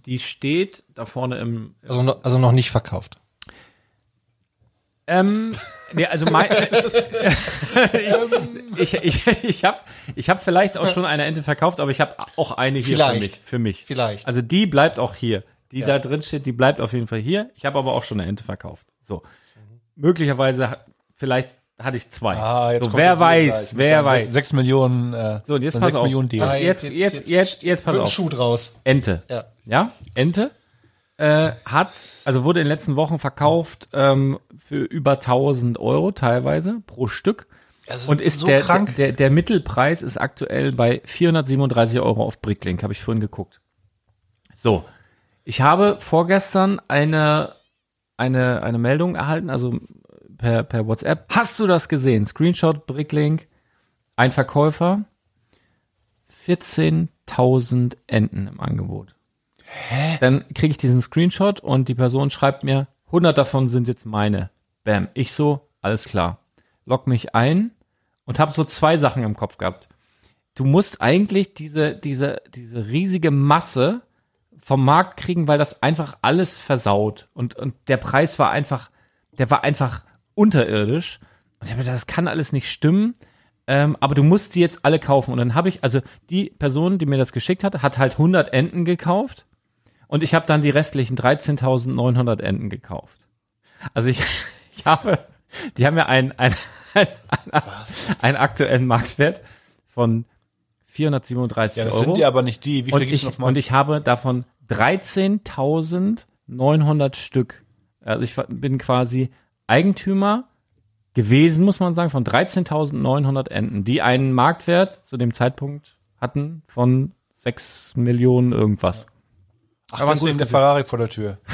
die steht da vorne im. Also, noch- also noch nicht verkauft. Ähm, nee, also mein, ich, ich, ich habe ich hab vielleicht auch schon eine Ente verkauft, aber ich habe auch eine hier für Vielleicht. mich. Für mich. Vielleicht. Also die bleibt auch hier. Die da drin steht, die bleibt auf jeden Fall hier. Ich habe aber auch schon eine Ente verkauft. So. Möglicherweise, ha- vielleicht hatte ich zwei. Ah, jetzt so, wer weiß, mit wer weiß. sechs- Millionen, äh, So, und jetzt pass sechs auf. Millionen Deal. Also jetzt, jetzt, jetzt, jetzt, pass wird ein auf. Schuh draus. Ente. Ja. Ja, Ente. Äh, hat, also wurde in den letzten Wochen verkauft ähm, für über 1000 Euro teilweise pro Stück. Also Und ist so der, krank. der, der Mittelpreis ist aktuell bei 437 Euro auf Bricklink, habe ich vorhin geguckt. So, ich habe vorgestern eine, eine, eine Meldung erhalten, also per, per WhatsApp. Hast du das gesehen? Screenshot, Bricklink, ein Verkäufer, 14.000 Enten im Angebot. Dann kriege ich diesen Screenshot und die Person schreibt mir, 100 davon sind jetzt meine. Bam. Ich so, alles klar. Log mich ein und habe so zwei Sachen im Kopf gehabt. Du musst eigentlich diese, diese, diese riesige Masse vom Markt kriegen, weil das einfach alles versaut. Und, und der Preis war einfach, der war einfach unterirdisch. Und ich habe gedacht, das kann alles nicht stimmen. Ähm, aber du musst die jetzt alle kaufen. Und dann habe ich, also die Person, die mir das geschickt hat, hat halt 100 Enten gekauft. Und ich habe dann die restlichen 13.900 Enten gekauft. Also ich, ich habe, die haben ja einen, einen, einen, einen aktuellen Marktwert von 437 Ja, das Euro. sind die aber nicht die. Wie und, viele gibt's ich, noch mal? und ich habe davon 13.900 Stück. Also ich bin quasi Eigentümer gewesen, muss man sagen, von 13.900 Enten, die einen Marktwert zu dem Zeitpunkt hatten von 6 Millionen irgendwas. Ach, aber ein deswegen der. Ferrari vor der Tür.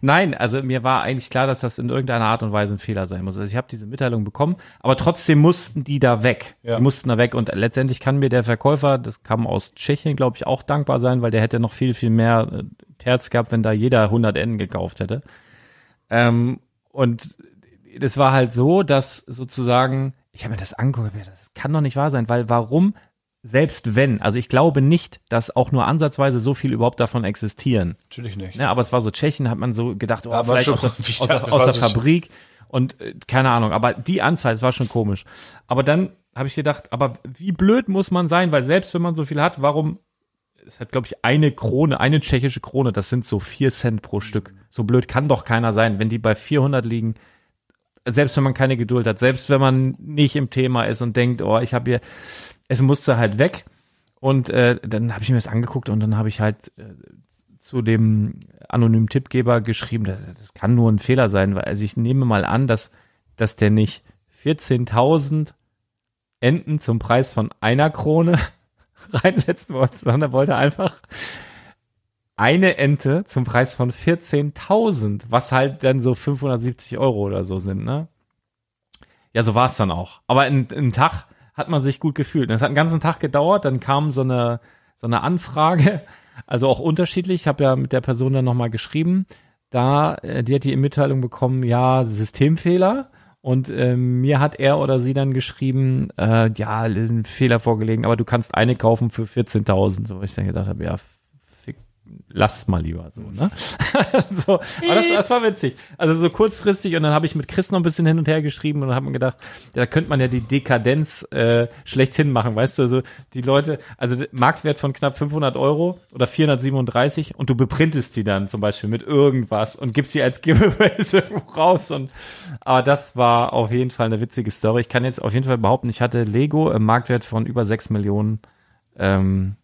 Nein, also mir war eigentlich klar, dass das in irgendeiner Art und Weise ein Fehler sein muss. Also ich habe diese Mitteilung bekommen, aber trotzdem mussten die da weg. Ja. Die mussten da weg und letztendlich kann mir der Verkäufer, das kam aus Tschechien, glaube ich, auch dankbar sein, weil der hätte noch viel, viel mehr äh, Terz gehabt, wenn da jeder 100 Enden gekauft hätte. Ähm, und das war halt so, dass sozusagen, ich habe mir das angeguckt, das kann doch nicht wahr sein, weil warum, selbst wenn, also ich glaube nicht, dass auch nur ansatzweise so viel überhaupt davon existieren. Natürlich nicht. Ne, aber es war so Tschechien, hat man so gedacht, oh, Ja, vielleicht schon- aus der, aus der, aus der Fabrik und äh, keine Ahnung, aber die Anzahl, es war schon komisch. Aber dann habe ich gedacht, aber wie blöd muss man sein, weil selbst wenn man so viel hat, warum, es hat glaube ich eine Krone, eine tschechische Krone, das sind so vier Cent pro Stück. So blöd kann doch keiner sein, wenn die bei 400 liegen, selbst wenn man keine Geduld hat, selbst wenn man nicht im Thema ist und denkt, oh, ich habe hier, es musste halt weg. Und äh, dann habe ich mir das angeguckt und dann habe ich halt äh, zu dem anonymen Tippgeber geschrieben, das, das kann nur ein Fehler sein, weil also ich nehme mal an, dass, dass der nicht 14.000 Enten zum Preis von einer Krone reinsetzen wollte, sondern er wollte einfach eine Ente zum Preis von 14.000, was halt dann so 570 Euro oder so sind, ne? Ja, so war es dann auch. Aber einen, einen Tag hat man sich gut gefühlt. Es hat einen ganzen Tag gedauert, dann kam so eine, so eine Anfrage, also auch unterschiedlich. Ich habe ja mit der Person dann nochmal geschrieben. Da, äh, die hat die Mitteilung bekommen, ja, Systemfehler. Und ähm, mir hat er oder sie dann geschrieben, äh, ja, ein Fehler vorgelegen, aber du kannst eine kaufen für 14.000. So, ich dann gedacht habe, ja, lass mal lieber so, ne? so, aber das, das war witzig. Also so kurzfristig und dann habe ich mit Chris noch ein bisschen hin und her geschrieben und hat man gedacht, ja, da könnte man ja die Dekadenz äh, schlechthin machen, weißt du, also die Leute, also Marktwert von knapp 500 Euro oder 437 und du beprintest die dann zum Beispiel mit irgendwas und gibst sie als Giveaways raus und aber das war auf jeden Fall eine witzige Story. Ich kann jetzt auf jeden Fall behaupten, ich hatte Lego im Marktwert von über 6 Millionen ähm,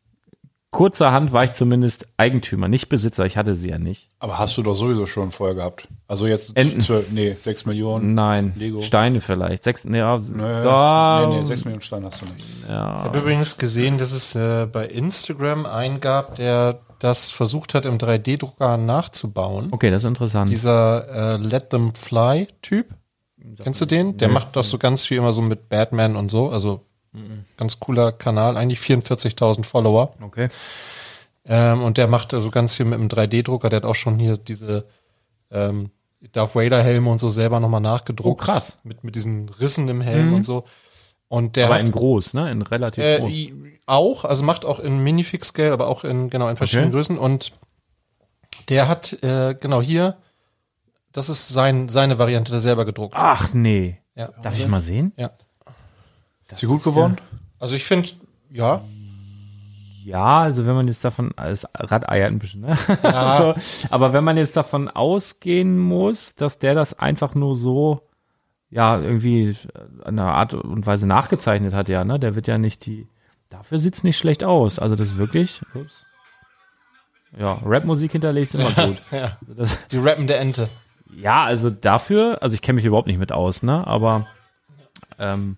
kurzerhand war ich zumindest Eigentümer, nicht Besitzer. Ich hatte sie ja nicht. Aber hast du doch sowieso schon vorher gehabt. Also jetzt Enten. zwölf, nee, sechs Millionen. Nein, Lego. Steine vielleicht. Sechs, nee, ja, Nee, da, nee, nee, sechs Millionen Steine hast du nicht. Ich habe übrigens gesehen, dass es äh, bei Instagram einen gab, der das versucht hat, im 3D-Drucker nachzubauen. Okay, das ist interessant. Dieser äh, Let Them Fly-Typ. Kennst du den? Der macht das so ganz viel immer so mit Batman und so. Also ganz cooler Kanal, eigentlich 44.000 Follower. okay. Ähm, und der macht also ganz viel mit dem 3D-Drucker. Der hat auch schon hier diese ähm, Darth Vader-Helme und so selber nochmal nachgedruckt. Oh, krass. Mit, mit diesen Rissen im Helm und so. Und der Aber hat, in groß, ne? In relativ äh, groß. auch, also macht auch in Minifix-Scale, aber auch in, genau, in verschiedenen Okay. Größen. Und der hat, äh, genau hier, das ist sein, seine Variante, der selber gedruckt. Ach nee. Ja. Darf ich mal sehen? Ja. Ist sie gut geworden? Also ich finde, ja, Ja, also wenn man jetzt davon, als Rad eiert ein bisschen, ne? also, aber wenn man jetzt davon ausgehen muss, dass der das einfach nur so, ja, irgendwie eine Art und Weise nachgezeichnet hat, ja, ne? Der wird ja nicht die, dafür sieht's nicht schlecht aus. Also das ist wirklich, ups. Ja, Rapmusik hinterlegt ist immer gut. ja, Also das, die rappende Ente. ja, also dafür, also ich kenne mich überhaupt nicht mit aus, ne? Aber ähm,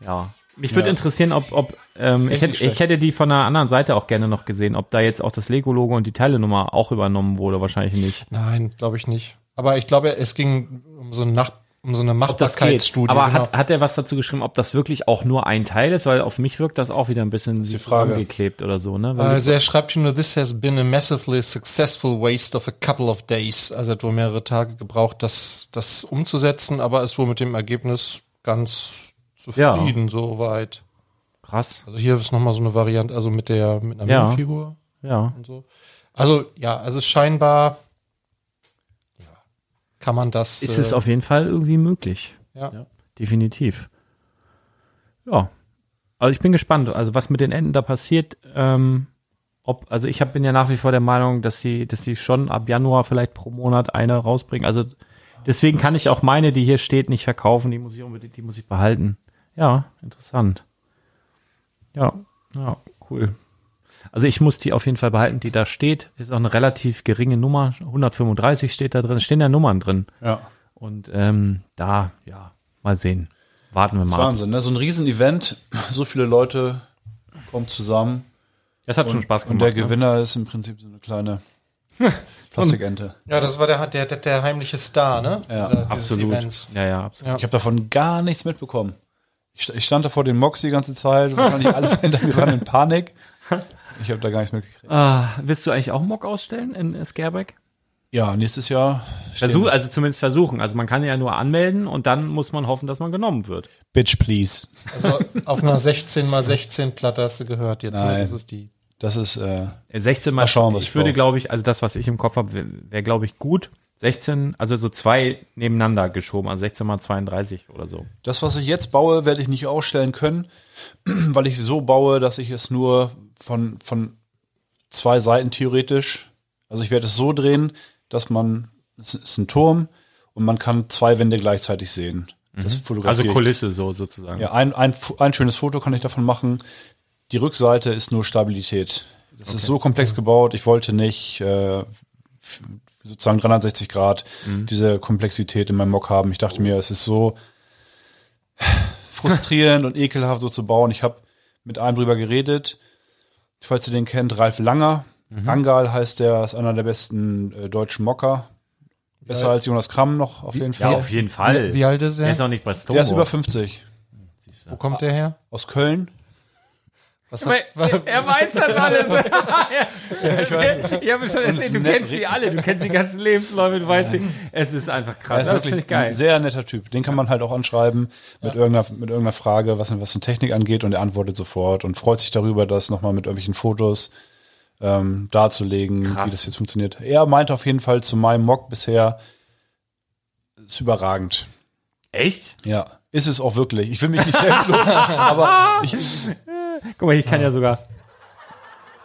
ja. Mich würde Ja. interessieren, ob, ob ähm, ich, hätte, ich hätte die von der anderen Seite auch gerne noch gesehen, ob da jetzt auch das Lego-Logo und die Teilenummer auch übernommen wurde, wahrscheinlich nicht. Nein, glaube ich nicht. Aber ich glaube, es ging um so, eine Nach um so eine. Machbarkeitsstudie. Aber genau. hat, hat er was dazu geschrieben, ob das wirklich auch nur ein Teil ist? Weil auf mich wirkt das auch wieder ein bisschen die Frage. geklebt oder so, ne? Weil Also er schreibt hier nur, this has been a massively successful waste of a couple of days. Also er hat wohl mehrere Tage gebraucht, das, das umzusetzen, aber ist wohl mit dem Ergebnis ganz zufrieden soweit. krass. Also hier ist nochmal so eine Variante, also mit der, mit einer Ja. Minifigur Ja. und so. Also ja, also scheinbar ja, kann man das. Ist äh, es auf jeden Fall irgendwie möglich. ja. Ja, definitiv. Ja. Also ich bin gespannt, also was mit den Enden da passiert. Ähm, ob, also ich hab, bin ja nach wie vor der Meinung, dass sie, dass sie schon ab Januar vielleicht pro Monat eine rausbringen. Also deswegen kann ich auch meine, die hier steht, nicht verkaufen. Die muss ich unbedingt, die muss ich behalten. Ja, interessant. Ja, ja, cool. Also ich muss die auf jeden Fall behalten, die da steht. Ist auch eine relativ geringe Nummer. 135 steht da drin. Stehen ja Nummern drin. Ja. Und ähm, da, ja, mal sehen. Warten wir Das ist mal. Wahnsinn, ne? So ein Riesen-Event, so viele Leute kommen zusammen. Das hat schon Spaß Und gemacht. der ne? Gewinner ist im Prinzip so eine kleine Plastikente. ja, das war der, der, der, heimliche Star, ne? Ja, Dieser- dieses Absolut. Events. Ja, ja, absolut. Ich habe davon gar nichts mitbekommen. Ich, ich stand da vor den Mocks die ganze Zeit, wahrscheinlich alle hinter mir waren in Panik. Ich habe da gar nichts mitgekriegt. Ah, willst du eigentlich auch Mock ausstellen in Scareback? Ja, nächstes Jahr Versuch, also zumindest versuchen. Also man kann ja nur anmelden und dann muss man hoffen, dass man genommen wird. Bitch, please. Also auf einer 16 mal 16 Platte hast du gehört jetzt. Ne? Nein. Das ist die. Das ist, äh, Äh, 16 mal, Mal schauen, was ich ich würde, glaube ich, also das, was ich im Kopf habe, wäre, wär, glaube ich, gut. 16, also so zwei nebeneinander geschoben, also 16 mal 32 oder so. das, was ich jetzt baue, werde ich nicht ausstellen können, weil ich so baue, dass ich es nur von, von zwei Seiten theoretisch, also ich werde es so drehen, dass man, es ist ein Turm und man kann zwei Wände gleichzeitig sehen. Das Also fotografiere ich. Kulisse so sozusagen. Ja, ein, ein, ein schönes Foto kann ich davon machen. Die Rückseite ist nur Stabilität. Das ist so komplex gebaut. Ich wollte nicht äh, sozusagen 360 Grad diese Komplexität in meinem Mock haben. Ich dachte mir, es ist so frustrierend und ekelhaft so zu bauen. Ich habe mit einem drüber geredet. Falls ihr den kennt, Ralf Langer. Rangal heißt der, ist einer der besten äh, deutschen Mocker. Besser als Jonas Kramm noch auf jeden Ja, Fall. auf jeden Fall. Wie, wie alt ist Der er? ist auch nicht bei Stonewall. der ist über 50. Wo kommt der her? Aus Köln. Was Aber er, er weiß das alles. ja, ich weiß. Ich habe schon erzählt, ist du kennst sie alle, du kennst die ganzen Lebensläufe, du weißt, wie, es ist einfach krass. Er Das ist finde ich geil. ein sehr netter Typ. Den kann man halt auch anschreiben mit, irgendeiner, mit irgendeiner Frage, was, was die Technik angeht und er antwortet sofort und freut sich darüber, dass nochmal mit irgendwelchen Fotos ähm, darzulegen, wie das jetzt funktioniert. Er meinte auf jeden Fall zu meinem Mock bisher, ist überragend. Echt? Ja, ist es auch wirklich. Ich will mich nicht selbst loben, aber ich, Guck mal, ich kann ja sogar.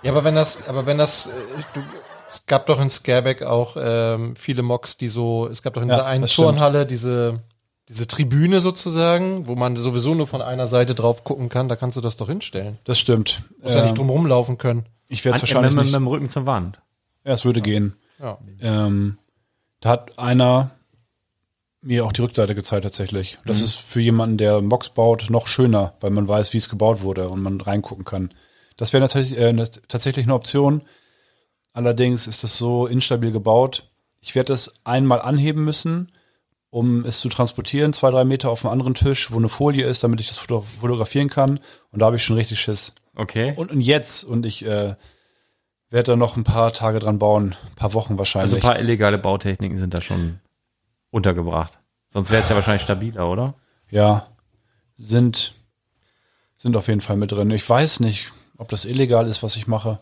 Ja, aber wenn das, aber wenn das, äh, du, es gab doch in Scareback auch ähm, viele Mocks, die so, es gab doch in Ja, dieser einen. Turnhalle diese, diese Tribüne sozusagen, wo man sowieso nur von einer Seite drauf gucken kann, da kannst du das doch hinstellen. das stimmt. Muss ja nicht Ähm, drum rumlaufen können. ich werde es wahrscheinlich mit, mit, nicht. mit dem Rücken zur Wand. Ja, es würde gehen. Ja. Ähm, da hat einer mir auch die Rückseite gezeigt tatsächlich. Das ist für jemanden, der Mocks baut, noch schöner, weil man weiß, wie es gebaut wurde und man reingucken kann. Das wäre natürlich äh, ne, tatsächlich eine Option. Allerdings ist das so instabil gebaut. Ich werde das einmal anheben müssen, um es zu transportieren, zwei, drei Meter auf einen anderen Tisch, wo eine Folie ist, damit ich das foto fotografieren kann. Und da habe ich schon richtig Schiss. Okay. Und, und jetzt, und ich äh, werde da noch ein paar Tage dran bauen, ein paar Wochen Also wahrscheinlich. ein paar illegale Bautechniken sind da schon untergebracht. Sonst wäre es ja wahrscheinlich stabiler, oder? Ja, sind, sind auf jeden Fall mit drin. Ich weiß nicht, ob das illegal ist, was ich mache.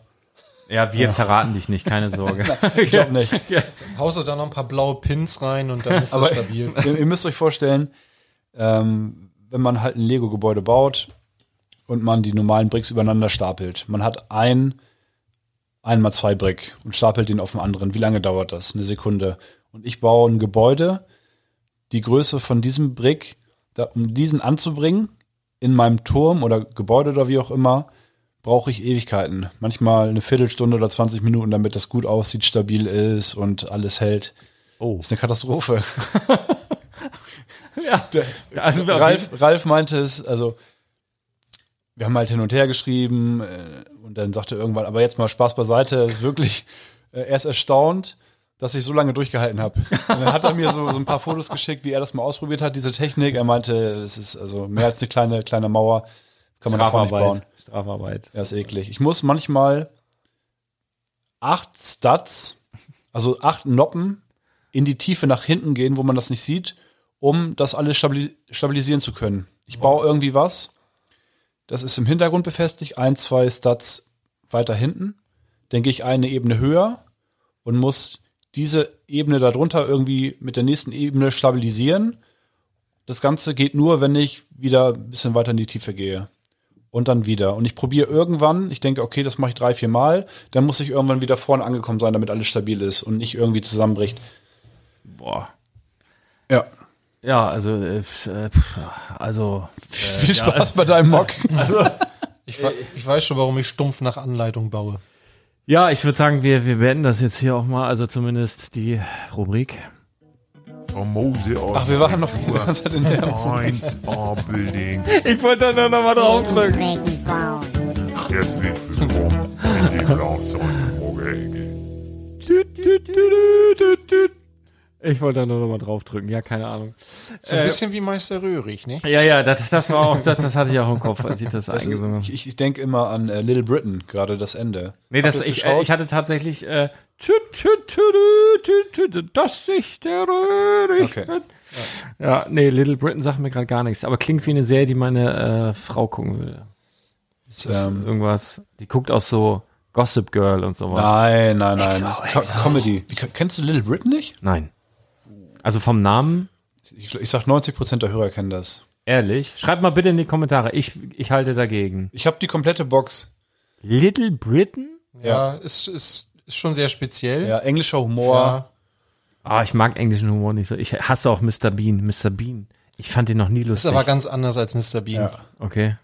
Ja, wir verraten dich nicht, keine Sorge. Ich glaube nicht. Haust du da noch ein paar blaue Pins rein und dann ist das stabil. ihr, ihr müsst euch vorstellen, ähm, wenn man halt ein Lego-Gebäude baut und man die normalen Bricks übereinander stapelt. Man hat ein, einmal zwei Brick und stapelt den auf den anderen. Wie lange dauert das? Eine Sekunde. Und ich baue ein Gebäude, die Größe von diesem Brick, da, um diesen anzubringen, in meinem Turm oder Gebäude oder wie auch immer, brauche ich Ewigkeiten. Manchmal eine Viertelstunde oder 20 Minuten, damit das gut aussieht, stabil ist und alles hält. Oh. Das ist eine Katastrophe. Also wir Ralf, Ralf meinte es, also wir haben halt hin und her geschrieben äh, und dann sagte irgendwann, aber jetzt mal Spaß beiseite, er ist wirklich, äh, er ist erstaunt, dass ich so lange durchgehalten habe. Und dann hat er mir so, so ein paar Fotos geschickt, wie er das mal ausprobiert hat, diese Technik. Er meinte, es ist also mehr als eine kleine, kleine Mauer, kann man davon nicht bauen. Strafarbeit. Strafarbeit. Ja, ist eklig. Ich muss manchmal acht Studs, also acht Noppen, in die Tiefe nach hinten gehen, wo man das nicht sieht, um das alles stabili stabilisieren zu können. Ich baue irgendwie was, das ist im Hintergrund befestigt, ein, zwei Studs weiter hinten. Dann gehe ich eine Ebene höher und muss diese Ebene darunter irgendwie mit der nächsten Ebene stabilisieren. Das Ganze geht nur, wenn ich wieder ein bisschen weiter in die Tiefe gehe und dann wieder. Und ich probiere irgendwann, ich denke, okay, das mache ich drei, vier Mal, dann muss ich irgendwann wieder vorne angekommen sein, damit alles stabil ist und nicht irgendwie zusammenbricht. Boah. Ja. Ja, also, äh, äh, also, Viel Spaß bei deinem Mock. Ich, we- ich weiß schon, warum ich stumpf nach Anleitung baue. Ja, ich würde sagen, wir, wir beenden das jetzt hier auch mal, also zumindest die Rubrik. Famose Ach, wir waren noch die ganze Zeit in der 1A-Building. Ich wollte da nur noch mal draufdrücken. Dragon Ball. Herzlich willkommen in tüt, tüt, tüt, tüt, tüt. Ich wollte da nur noch mal draufdrücken, ja, keine Ahnung. So ein bisschen wie Meister Röhrig, ne? Ja, ja, das, das war auch, das, das hatte ich auch im Kopf, als ich das eingesungen habe. Ich, ich denke immer an äh, Little Britain, gerade das Ende. Nee, Habt das, ich, äh, ich hatte tatsächlich, äh, das ist der Röhrig. Okay. Ja, nee, Little Britain sagt mir gerade gar nichts, aber klingt wie eine Serie, die meine äh, Frau gucken würde. Ähm, Irgendwas, die guckt auch so Gossip Girl und sowas. nein, nein, nein. Das ist Co Comedy. Wie, kennst du Little Britain nicht? Nein. Also vom Namen, Ich, ich sag 90 Prozent der Hörer kennen das. ehrlich. Schreibt mal bitte in die Kommentare, ich, ich halte dagegen. Ich habe die komplette Box. Little Britain? Ja, ist, ist, ist schon sehr speziell. Ja, englischer Humor. Ja. Ah, ich mag englischen Humor nicht so. Ich hasse auch Mr. Bean. Mr. Bean. Ich fand den noch nie Ist lustig. aber ganz anders als Mr. Bean. Ja. okay.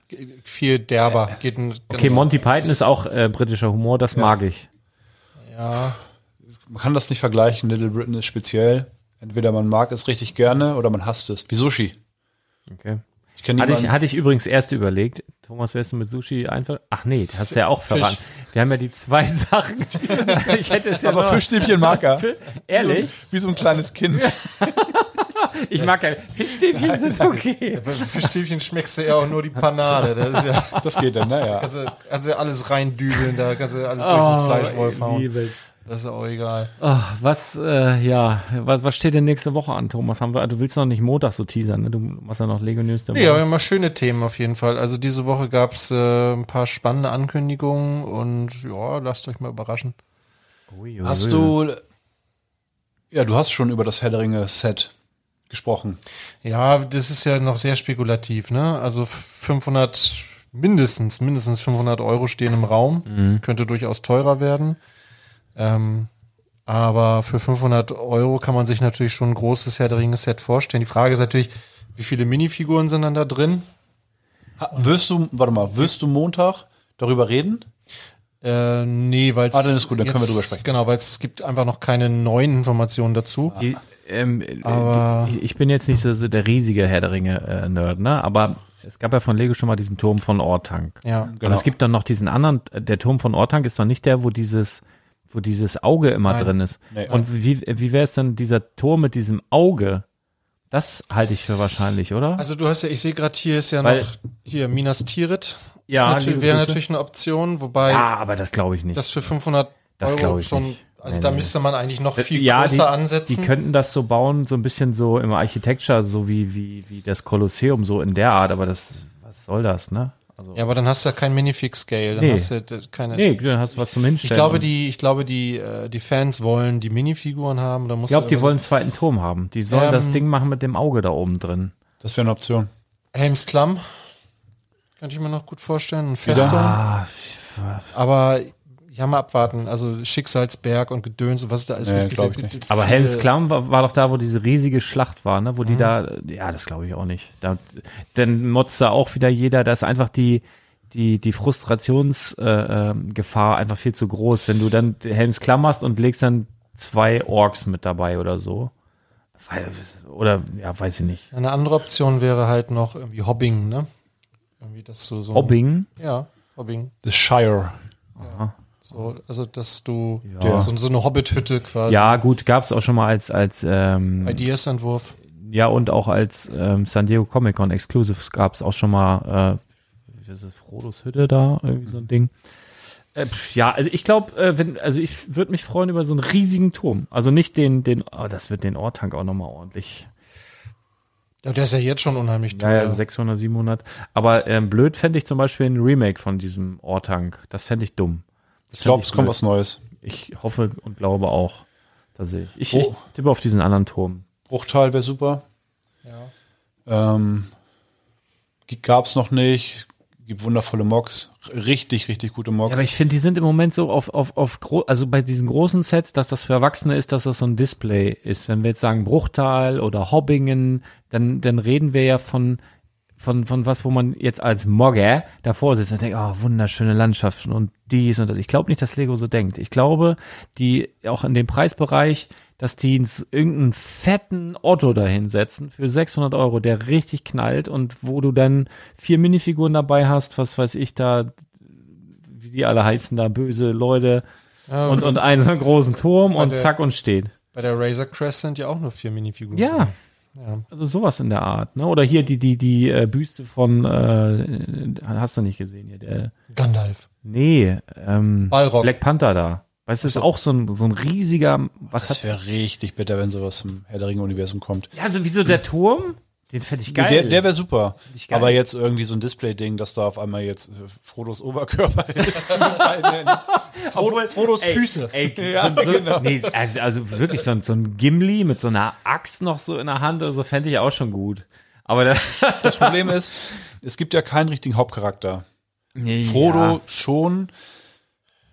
Viel derber. Geht ein, ganz, Okay, Monty Python ist auch äh, britischer Humor, das mag ich. Ja, Man kann das nicht vergleichen. Little Britain ist speziell. Entweder man mag es richtig gerne oder man hasst es. Wie Sushi. Okay. Ich Hatte ich, hatte ich übrigens erst überlegt, Thomas, wärst du mit Sushi einfach? Ach nee, das hast du ja auch verraten. Wir haben ja die zwei Sachen. ich hätte es ja aber Fischstäbchen mag er. Ehrlich? Wie so ein kleines Kind. Ich mag ja. Fischstäbchen sind okay. für Stäbchen schmeckst du ja auch nur die Panade. Das ist ja, Das geht dann, naja. kannst du, kannst du alles reindübeln, da kannst du alles durch den Fleischwolf hauen. Das ist auch egal. Oh, was, äh, ja, was, was steht denn nächste Woche an, Thomas? Haben wir, du willst noch nicht Montag so teasern, ne? Du machst ja noch Lego News dabei. Ja, wir haben mal schöne Themen auf jeden Fall. Also diese Woche gab's äh, ein paar spannende Ankündigungen und ja, lasst euch mal überraschen. Ui, ui, Hast ui. du, ja, du hast schon über das Herr der Ringe Set gesprochen. Ja, das ist ja noch sehr spekulativ, ne? Also 500, mindestens, mindestens 500 Euro stehen im Raum. Könnte durchaus teurer werden. Ähm, aber für 500 Euro kann man sich natürlich schon ein großes Herr der Ringe Set vorstellen. Die Frage ist natürlich, wie viele Minifiguren sind dann da drin? Ha, wirst du, warte mal, wirst du Montag darüber reden? Äh, nee, weil Ah, dann ist gut, dann können wir drüber sprechen. Genau, weil es gibt einfach noch keine neuen Informationen dazu. Die, ähm, Aber- die, ich bin jetzt nicht so, so der riesige Herr der Ringe-Nerd, ne? Aber es gab ja von Lego schon mal diesen Turm von Ortank. Ja, Und Genau. es gibt dann noch diesen anderen, der Turm von Ortank ist doch nicht der, wo dieses, wo dieses Auge immer Nein. drin ist. Nee. Und wie, wie wäre es denn dieser Turm mit diesem Auge? Das halte ich für wahrscheinlich, oder? Also du hast ja, ich sehe gerade hier ist ja Weil- noch hier Minas Tirith. Ja, liebe wäre natürlich eine Option, wobei ja, aber das glaube ich nicht. das für 500 Das Euro glaube ich schon, nicht. also Nee, da nee. müsste man eigentlich noch viel ja, größer die, ansetzen. Die könnten das so bauen, so ein bisschen so im Architecture, so wie, wie, wie das Kolosseum, so in der Art, aber das, was soll das, ne? Also, ja, aber dann hast du ja kein Minifix-Scale, dann Nee. hast du keine. nee, dann hast du was zum Hinstellen. ich glaube, die, ich glaube, die, äh, die Fans wollen die Minifiguren haben. Da muss ich glaube, die irgendwie- wollen einen zweiten Turm haben. Die sollen Ähm, das Ding machen mit dem Auge da oben drin. Das wäre eine Option. Helms Klamm. Könnte ich mir noch gut vorstellen. Ein Festung. Ah, Aber ja, mal abwarten. Also Schicksalsberg und Gedöns und was da ist. Nee, ich ja- nicht. aber Helms Klamm war, war doch da, wo diese riesige Schlacht war, ne? Wo Mhm. die da, ja, das glaube ich auch nicht. Da, dann motzt da auch wieder jeder, da ist einfach die, die, die Frustrationsgefahr äh, ähm, einfach viel zu groß, wenn du dann Helms Klamm hast und legst dann zwei Orks mit dabei oder so. Weil, oder, ja, weiß ich nicht. Eine andere Option wäre halt noch irgendwie Hobbing, ne? Irgendwie, dass du so. Hobbing? Ja, Hobbing. The Shire. So, also, dass du Ja. so, so eine Hobbit-Hütte quasi. Ja, gut, gab's auch schon mal als, als, ähm, Ideas-Entwurf. ja, und auch als ähm, San Diego Comic Con Exclusive gab's auch schon mal, äh, wie ist das, Frodos Hütte da, irgendwie so ein Ding. Äh, ja, also ich glaube, äh, wenn, also ich würde mich freuen über so einen riesigen Turm. Also nicht den, den, oh, das wird den Ortank auch nochmal ordentlich. Ja, der ist ja jetzt schon unheimlich teuer. ja, 600, 700. Aber ähm, blöd fände ich zum Beispiel ein Remake von diesem Ortank. Das fände ich dumm. Das Ich glaube, es kommt was Neues. Ich hoffe und glaube auch. Da sehe ich. Ich, Oh. ich tippe auf diesen anderen Turm. Bruchteil wäre super. Ähm, gab es noch nicht. Gibt wundervolle Mocks. Richtig, richtig gute Mocks. Ja, aber ich finde, die sind im Moment so auf, auf, auf also bei diesen großen Sets, dass das für Erwachsene ist, dass das so ein Display ist. Wenn wir jetzt sagen Bruchtal oder Hobbingen, dann, dann reden wir ja von, von, von was, wo man jetzt als Mogger davor sitzt und denkt, oh, wunderschöne Landschaften und dies und das. Ich glaube nicht, dass Lego so denkt. Ich glaube, die auch in dem Preisbereich, dass die irgendeinen fetten Otto dahinsetzen für 600 Euro, der richtig knallt und wo du dann vier Minifiguren dabei hast, was weiß ich da, wie die alle heißen da, böse Leute Ja, und, und einen so einen großen Turm und der- zack und steht. Bei der Razor Crest sind ja auch nur vier Minifiguren. Ja, Ja. also sowas in der Art, ne? Oder hier die, die, die äh, Büste von, äh, hast du nicht gesehen hier, der, Gandalf. nee, ähm, Balrog. Black Panther da. Weißt du, ist auch so ein, so ein riesiger, was das wäre richtig bitter, wenn sowas im Herr der Ringe-Universum kommt. ja, also wieso der Turm? Den fände ich geil. Der, der wäre super. Aber jetzt irgendwie so ein Display-Ding, dass da auf einmal jetzt äh, Frodos Oberkörper ist. Obwohl, Frodos Ey, Füße. Ey, so, so, nee, also, also wirklich so ein, so ein Gimli mit so einer Axt noch so in der Hand oder so fände ich auch schon gut. Aber da, Das Problem ist, es gibt ja keinen richtigen Hauptcharakter. nee, Frodo ja. schon,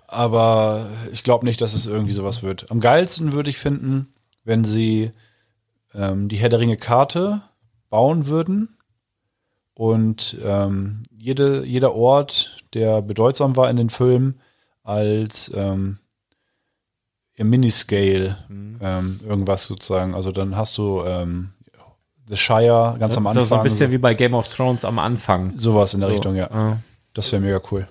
aber ich glaube nicht, dass es irgendwie sowas wird. Am geilsten würde ich finden, wenn sie ähm, die Herr der Ringe Karte bauen würden und ähm, jede, jeder Ort, der bedeutsam war in den Filmen, als ähm, im Miniscale ähm, irgendwas sozusagen. Also dann hast du ähm, The Shire ganz am so, Anfang. so ein bisschen wie bei Game of Thrones am Anfang. sowas in der So, Richtung, ja. ja. Das wäre mega cool.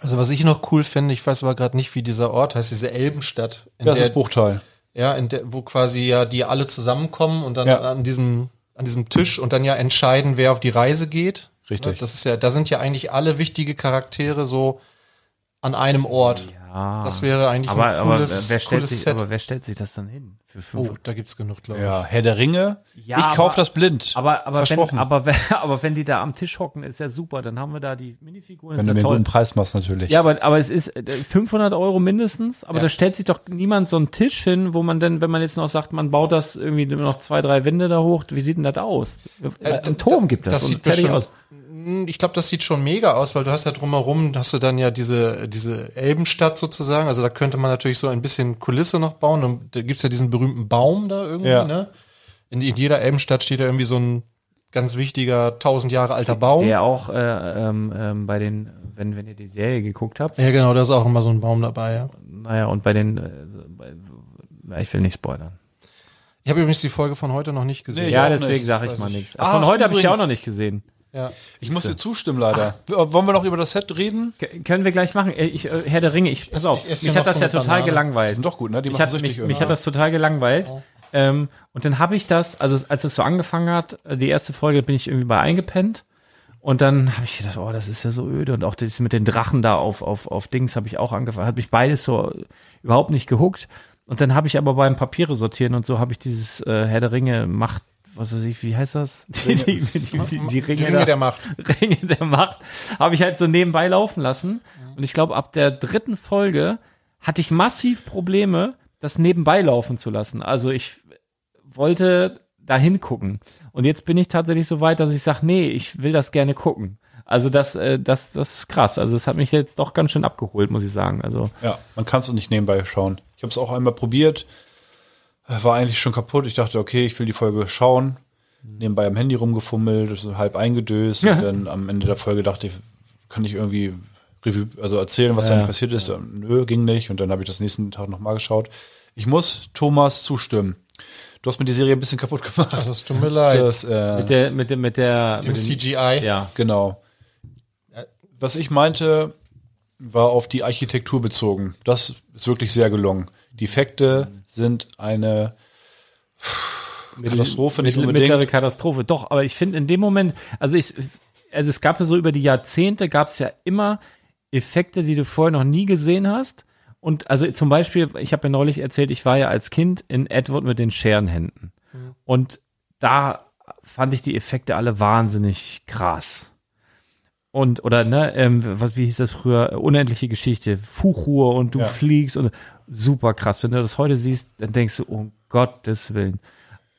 Also was ich noch cool finde, ich weiß aber gerade nicht, wie dieser Ort heißt, diese Elbenstadt. In Das der, ist Bruchteil. Ja, in der, wo quasi ja die alle zusammenkommen und dann Ja. an diesem an diesem Tisch und dann ja entscheiden, wer auf die Reise geht. Richtig. Ne, Das ist ja, da sind ja eigentlich alle wichtige Charaktere so an einem Ort. Ja. Das wäre eigentlich aber, ein aber, cooles, wer stellt cooles sich, Set. aber wer stellt sich das dann hin? Für oh, 500? da gibt's genug, glaube ich. Ja, Herr der Ringe. Ja, ich kaufe aber- das blind. Aber, aber, wenn, Versprochen. aber, wenn, aber wenn die da am Tisch hocken, ist ja super. Dann haben wir da die Minifiguren. Wenn ist du einen toll. guten Preis machst, natürlich. Ja, aber, aber es ist äh, 500 Euro mindestens. Aber Ja. da stellt sich doch niemand so einen Tisch hin, wo man dann, wenn man jetzt noch sagt, man baut das irgendwie nur noch zwei, drei Wände da hoch. Wie sieht denn das aus? Äh, Ein Turm gibt das. Das und sieht fertig bestimmt, aus. Hm, ich glaube, das sieht schon mega aus, weil du hast ja drumherum, hast du dann ja diese, diese Elbenstadt sozusagen. Also da könnte man natürlich so ein bisschen Kulisse noch bauen. Und da gibt's ja diesen berühmten Baum da irgendwie, Ja. ne? In, in jeder Elbenstadt steht da irgendwie so ein ganz wichtiger, tausend Jahre alter Baum. Der auch äh, ähm, ähm, bei den, wenn, wenn ihr die Serie geguckt habt, Ja, genau, da ist auch immer so ein Baum dabei, ja. naja, und bei den, äh, bei, ich will nicht spoilern. Ich habe übrigens die Folge von heute noch nicht gesehen. Nee, Ja, deswegen sage ich mal ich. nichts. Ah, Von heute habe ich ja auch noch nicht gesehen. Ja. ich muss dir zustimmen, leider. Wollen wir noch über das Set reden? K können wir gleich machen. Ich, äh, Herr der Ringe, ich, pass auf, ich mich hat das ja total Banane. Die gelangweilt. sind doch gut, ne? Die Mich machen hat, süchtig mich, mich irgendwann. hat das total gelangweilt. Ähm, und dann habe ich das, also als es so angefangen hat, die erste Folge, bin ich irgendwie bei eingepennt. Und dann habe ich gedacht, oh, das ist ja so öde. Und auch das mit den Drachen da auf, auf, auf Dings habe ich auch angefangen. Hat mich beides so überhaupt nicht gehuckt. Und dann habe ich aber beim Papiere sortieren und so habe ich dieses äh, Herr der Ringe Macht, was weiß ich, wie heißt das? Die, die, die, die, Ringe, Ringe der Macht. Ringe der Macht, habe ich halt so nebenbei laufen lassen. Und ich glaube, ab der dritten Folge hatte ich massiv Probleme, das nebenbei laufen zu lassen. Also ich wollte da hingucken. Und jetzt bin ich tatsächlich so weit, dass ich sage, nee, ich will das gerne gucken. Also das, äh, das, das ist krass. Also es hat mich jetzt doch ganz schön abgeholt, muss ich sagen. Also Ja, man kann es nicht nebenbei schauen. Ich habe es auch einmal probiert, war eigentlich schon kaputt. Ich dachte, okay, ich will die Folge schauen. Nebenbei am Handy rumgefummelt, so halb eingedöst. Ja. Und dann am Ende der Folge dachte ich, kann ich irgendwie Revue, also erzählen, was Ja. da eigentlich passiert ist. Nö, ging nicht. Und dann habe ich das nächsten Tag nochmal geschaut. Ich muss Thomas zustimmen. Du hast mir die Serie ein bisschen kaputt gemacht. Ach, das tut mir leid. Das, äh, mit der, mit der, mit der, Dem mit den- CGI. ja. Genau. Was ich meinte, war auf die Architektur bezogen. Das ist wirklich sehr gelungen. Die Effekte sind eine Katastrophe, nicht unbedingt. Mittlere Katastrophe. Doch, aber ich finde in dem Moment, also ich, also es gab ja so über die Jahrzehnte gab es ja immer Effekte, die du vorher noch nie gesehen hast. Und also zum Beispiel, ich habe ja neulich erzählt, ich war ja als Kind in Edward mit den Scherenhänden. Und da fand ich die Effekte alle wahnsinnig krass. Und, oder, ne, ähm, was, wie hieß das früher? Unendliche Geschichte. Fuchur und du Ja. fliegst und super krass. Wenn du das heute siehst, dann denkst du, um Gottes Willen.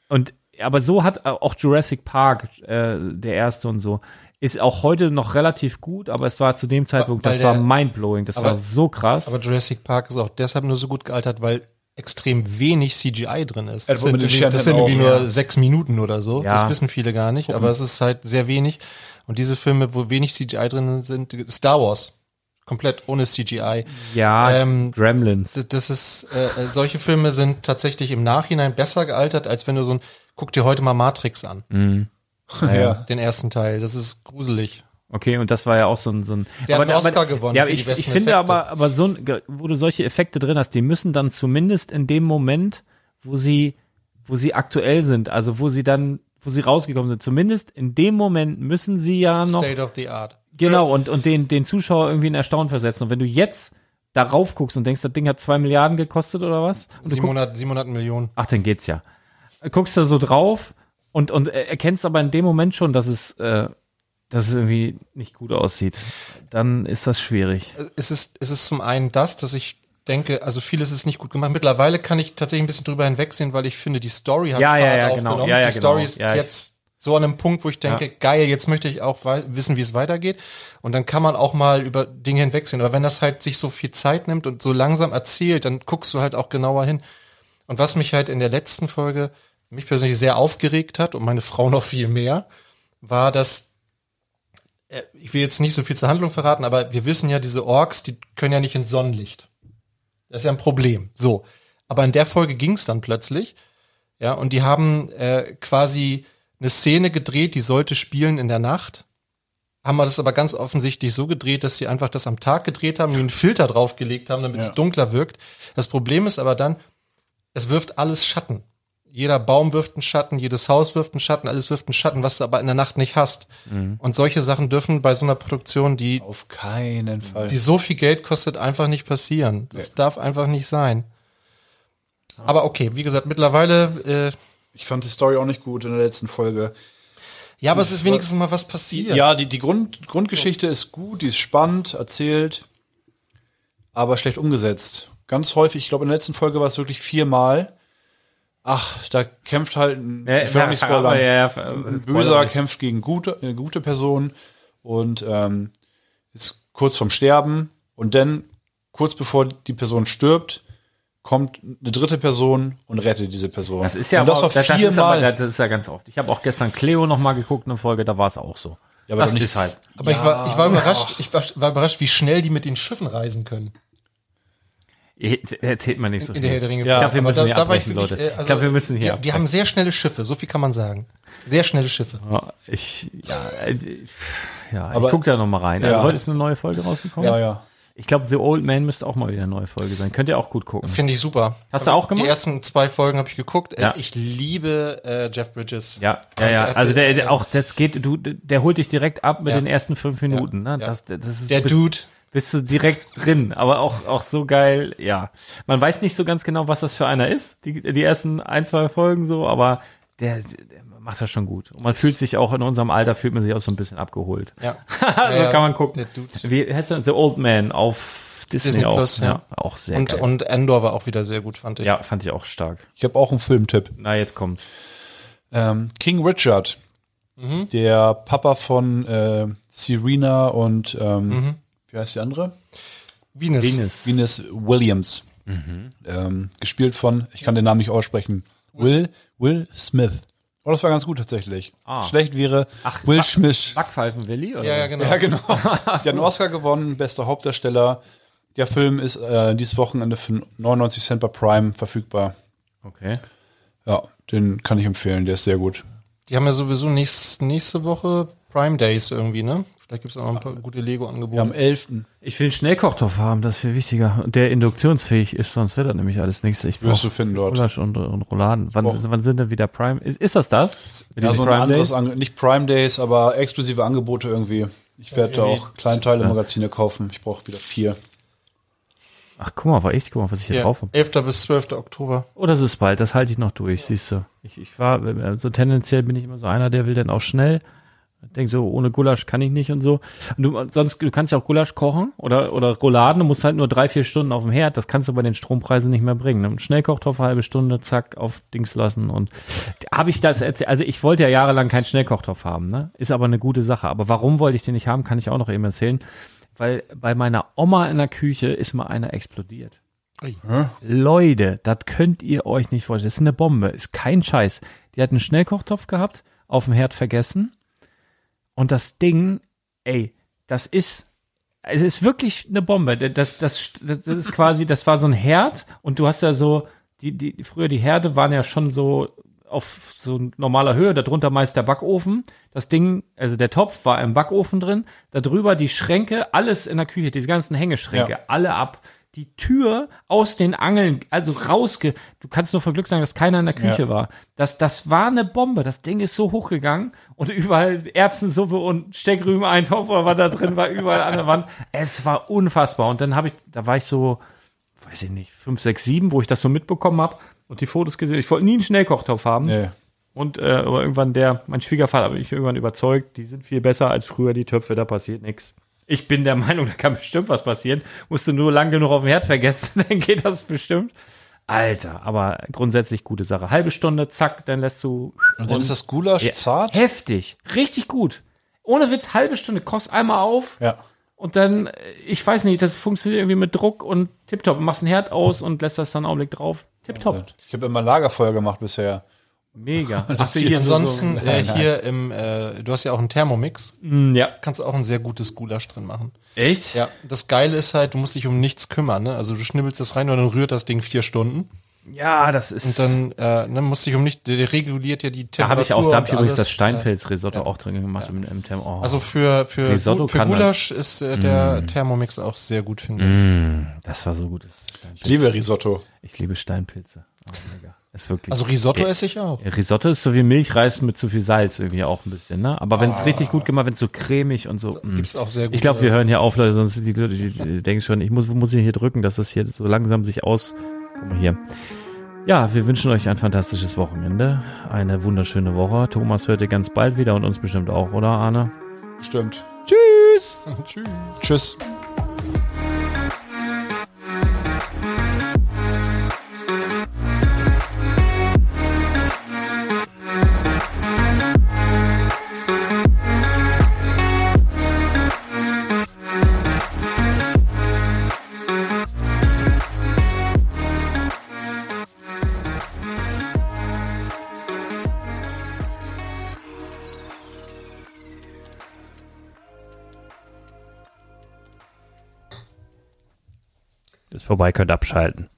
Und aber so hat auch Jurassic Park, äh, der erste und so, ist auch heute noch relativ gut, aber es war zu dem Zeitpunkt, Weil das war der- mindblowing, das aber- war so krass. Aber Jurassic Park ist auch deshalb nur so gut gealtert, weil extrem wenig CGI drin ist. Ja, Das sind, irgendwie- das sind auch, irgendwie nur ja. sechs Minuten oder so. Ja. Das wissen viele gar nicht, aber es ist halt sehr wenig. Und diese Filme, wo wenig CGI drin sind, Star Wars, komplett ohne CGI. ja, ähm, Gremlins. Das ist, äh, äh, solche Filme sind tatsächlich im Nachhinein besser gealtert, als wenn du so ein, guck dir heute mal Matrix an, ja. den ersten Teil. Das ist gruselig. Okay, und das war ja auch so ein, so ein Der hat einen Oscar gewonnen Ja, ich, ich finde Effekte. aber, aber so ein, wo du solche Effekte drin hast, die müssen dann zumindest in dem Moment, wo sie, wo sie aktuell sind, also wo sie dann, wo sie rausgekommen sind, zumindest in dem Moment müssen sie ja noch State of the Art. Genau, und, und den, den Zuschauer irgendwie in Erstaunen versetzen. Und wenn du jetzt darauf guckst und denkst, das Ding hat zwei Milliarden gekostet oder was? Und du guck, 700, 700 Millionen. ach, dann geht's ja. Guckst da so drauf und, und erkennst aber in dem Moment schon, dass es, äh, dass es irgendwie nicht gut aussieht. Dann ist das schwierig. es ist, es ist zum einen das, dass ich denke, also vieles ist nicht gut gemacht. Mittlerweile kann ich tatsächlich ein bisschen drüber hinwegsehen, weil ich finde, die Story hat Ja, ja, Fahrt ja, genau. aufgenommen. Ja, ja, die genau. Story ist Ja, jetzt so an einem Punkt, wo ich denke, geil, jetzt möchte ich auch wissen, wie es weitergeht. Und dann kann man auch mal über Dinge hinwegsehen. Aber wenn das halt sich so viel Zeit nimmt und so langsam erzählt, dann guckst du halt auch genauer hin. Und was mich halt in der letzten Folge mich persönlich sehr aufgeregt hat und meine Frau noch viel mehr, war, dass äh, ich will jetzt nicht so viel zur Handlung verraten, aber wir wissen ja, diese Orks, die können ja nicht ins Sonnenlicht. Das ist ja ein Problem. So. Aber in der Folge ging es dann plötzlich. Ja, und die haben äh, quasi eine Szene gedreht, die sollte spielen in der Nacht. Haben wir das aber ganz offensichtlich so gedreht, dass sie einfach das am Tag gedreht haben, einen Filter draufgelegt haben, damit es Ja. dunkler wirkt. Das Problem ist aber dann, es wirft alles Schatten. Jeder Baum wirft einen Schatten, jedes Haus wirft einen Schatten, alles wirft einen Schatten, was du aber in der Nacht nicht hast. Und solche Sachen dürfen bei so einer Produktion, die, Auf keinen Fall. die so viel Geld kostet, einfach nicht passieren. Das darf einfach nicht sein. Aber okay, wie gesagt, mittlerweile, äh, ich fand die Story auch nicht gut in der letzten Folge. ja, aber es ist wenigstens mal was passiert. Ja, die, die Grund, Grundgeschichte ist gut, die ist spannend, erzählt, aber schlecht umgesetzt. Ganz häufig, ich glaube, in der letzten Folge war es wirklich viermal. Ach, da kämpft halt ein, Ja, ich will auch nicht spoilern, ja, ja, ein Böser nicht. kämpft gegen gute, äh, gute Personen und ähm, ist kurz vorm Sterben und dann, kurz bevor die Person stirbt, kommt eine dritte Person und rettet diese Person. Das ist ja und das aber, das, das, ist aber, viermal. das ist ja ganz oft. Ich habe auch gestern Cleo noch mal geguckt, eine Folge, da war es auch so. Ja, aber das ist halt. Aber ich war, ich war überrascht, ich war, war überrascht, wie schnell die mit den Schiffen reisen können. Erzählt man nicht so In der Herr der viel. Ringe. Ja, Ich glaube, wir Aber müssen hier abbrechen, wirklich, Leute. äh, ich also, glaube, wir müssen hier die, die haben sehr schnelle Schiffe, so viel kann man sagen. Sehr schnelle Schiffe. Ja, ich, ja, also, ja Aber- ich guck da noch mal rein. Also Ja. heute ist eine neue Folge rausgekommen. Ja, ja. Ich glaube, The Old Man müsste auch mal wieder eine neue Folge sein. Könnt ihr auch gut gucken. Finde ich super. Hast du auch gemacht? Die ersten zwei Folgen habe ich geguckt. Äh, Ja. Ich liebe äh, Jeff Bridges. Ja, ja, ja. Also der, der auch, das geht, du, der holt dich direkt ab mit Ja. den ersten fünf Minuten. Ne? Ja. Das, das ist, Der Dude. Bist du direkt drin, aber auch, auch so geil, ja. Man weiß nicht so ganz genau, was das für einer ist, die, die ersten ein, zwei Folgen so, aber der, der macht das schon gut. Und man fühlt sich auch in unserem Alter, fühlt man sich auch so ein bisschen abgeholt. Ja. also Ja, ja. kann man gucken. Der Dude. Wie heißt der? The Old Man auf Disney, Disney auch. Plus, ja. Auch sehr Und, geil. und Endor war auch wieder sehr gut, fand ich. ja, fand ich auch stark. Ich habe auch einen Filmtipp. Na, jetzt kommt's. Ähm, King Richard, der Papa von äh, Serena und ähm, wie heißt die andere? Venus. Venus. Venus Williams. Ähm, gespielt von, ich kann den Namen nicht aussprechen, Will, Will Smith. Oh, das war ganz gut tatsächlich. Ah. Schlecht wäre Ach, Will Schmidt. Backpfeifen Willi? Oder? Ja, ja, genau. Ja, genau. Der hat einen Oscar gewonnen, bester Hauptdarsteller. Der Film ist äh, dieses Wochenende für 99 Cent bei Prime verfügbar. Okay. Ja, den kann ich empfehlen, der ist sehr gut. Die haben ja sowieso nächst, nächste Woche Prime Days irgendwie, ne? Vielleicht gibt's auch noch ein paar gute Wir haben Lego-Angebote. 11. Ich will einen Schnellkochtopf haben, das ist viel wichtiger. Und der induktionsfähig ist, sonst wird das nämlich alles nichts. Ich Wirst du finden dort. Gulasch und, und Rouladen. Wann, Och. wann sind denn wieder Prime? Ist, ist das das? Mit Ja, so ein Prime anderes, Days? Ange nicht Prime Days, aber exklusive Angebote irgendwie. Ich werde da auch Kleinteile-Magazine kaufen. Ich brauche wieder vier. Ach, guck mal, war echt, guck mal, was ich hier Ja, drauf habe. 11. bis 12. Oktober. Oh, das ist bald, das halte ich noch durch, siehst du. Ich, ich war, äh, so tendenziell bin ich immer so einer, der will dann auch schnell. Denk so, ohne Gulasch kann ich nicht und so. Und du, sonst, du kannst ja auch Gulasch kochen oder, oder Rouladen, du musst halt nur drei, vier Stunden auf dem Herd. Das kannst du bei den Strompreisen nicht mehr bringen. Ein Schnellkochtopf, halbe Stunde, zack, auf Dings lassen. Und habe ich das erzählt? Also ich wollte ja jahrelang keinen Schnellkochtopf haben, ne? Ist aber eine gute Sache. Aber warum wollte ich den nicht haben, kann ich auch noch eben erzählen. Weil bei meiner Oma in der Küche ist mal einer explodiert. Leute, das könnt ihr euch nicht vorstellen. Das ist eine Bombe, ist kein Scheiß. Die hat einen Schnellkochtopf gehabt, auf dem Herd vergessen. Und das Ding, ey, das ist, es ist wirklich eine Bombe. Das, das, das, das ist quasi, das war so ein Herd und du hast ja so, die, die, früher die Herde waren ja schon so auf so normaler Höhe, darunter meist der Backofen. Das Ding, also der Topf war im Backofen drin, darüber die Schränke, alles in der Küche, diese ganzen Hängeschränke, Ja. alle ab. Die Tür aus den Angeln, also rausge, du kannst nur vor Glück sagen, dass keiner in der Küche Ja. war. Das, das war eine Bombe. Das Ding ist so hochgegangen und überall Erbsensuppe und Steckrüben-Eintopf oder was da drin war, überall an der Wand. Es war unfassbar. Und dann habe ich, da war ich so, weiß ich nicht, fünf, sechs, sieben, wo ich das so mitbekommen habe und die Fotos gesehen. Ich wollte nie einen Schnellkochtopf haben. Nee. Und äh, irgendwann der, mein Schwiegervater hat mich irgendwann überzeugt, die sind viel besser als früher die Töpfe, da passiert nichts. Ich bin der Meinung, da kann bestimmt was passieren. Musst du nur lang genug auf dem Herd vergessen, dann geht das bestimmt. Alter, aber grundsätzlich gute Sache. Halbe Stunde, zack, dann lässt du. Und dann ist das Gulasch Ja, zart. Heftig, richtig gut. Ohne Witz, halbe Stunde, kost einmal auf Ja. und dann, äh, ich weiß nicht, das funktioniert irgendwie mit Druck und tipptopp. Machst ein Herd aus und lässt das dann einen Augenblick drauf. Tipptopp. Ich habe immer Lagerfeuer gemacht bisher. Mega. Ach, hier Ansonsten so, äh, hier im, äh, du hast ja auch einen Thermomix, so, mm, ja. kannst du auch ein sehr gutes Gulasch drin machen. Echt? Ja, das Geile ist halt, du musst dich um nichts kümmern, ne? Also du schnibbelst das rein und dann rührt das Ding vier Stunden. Ja, das ist. Und dann äh, ne, musste ich um nicht, der, der reguliert ja die da habe Temperatur. ich auch, da habe ich übrigens das Steinpilz-Risotto ja. auch drin gemacht im, im Therm. Oh. Also für, für, Risotto für Gulasch ist äh, der Thermomix auch sehr gut, finde ich. Mm, das war so gut. Das Ich liebe Risotto. Ich liebe Steinpilze. Oh, mega. Ist wirklich. Also Risotto esse ich auch. Risotto ist so wie Milchreis mit zu viel Salz irgendwie auch ein bisschen, ne? Aber wenn es Ah. richtig gut gemacht, wenn es so cremig und so. mm. Gibt's auch sehr gut. Ich glaube, wir hören hier auf, Leute, sonst die, Leute, die, die denken schon, ich muss, muss hier drücken, dass das hier so langsam sich aus. Guck mal hier. Ja, wir wünschen euch ein fantastisches Wochenende, eine wunderschöne Woche. Thomas hört ihr ganz bald wieder und uns bestimmt auch, oder Arne? Stimmt. Tschüss! Tschüss. Tschüss. Vorbei, könnt abschalten.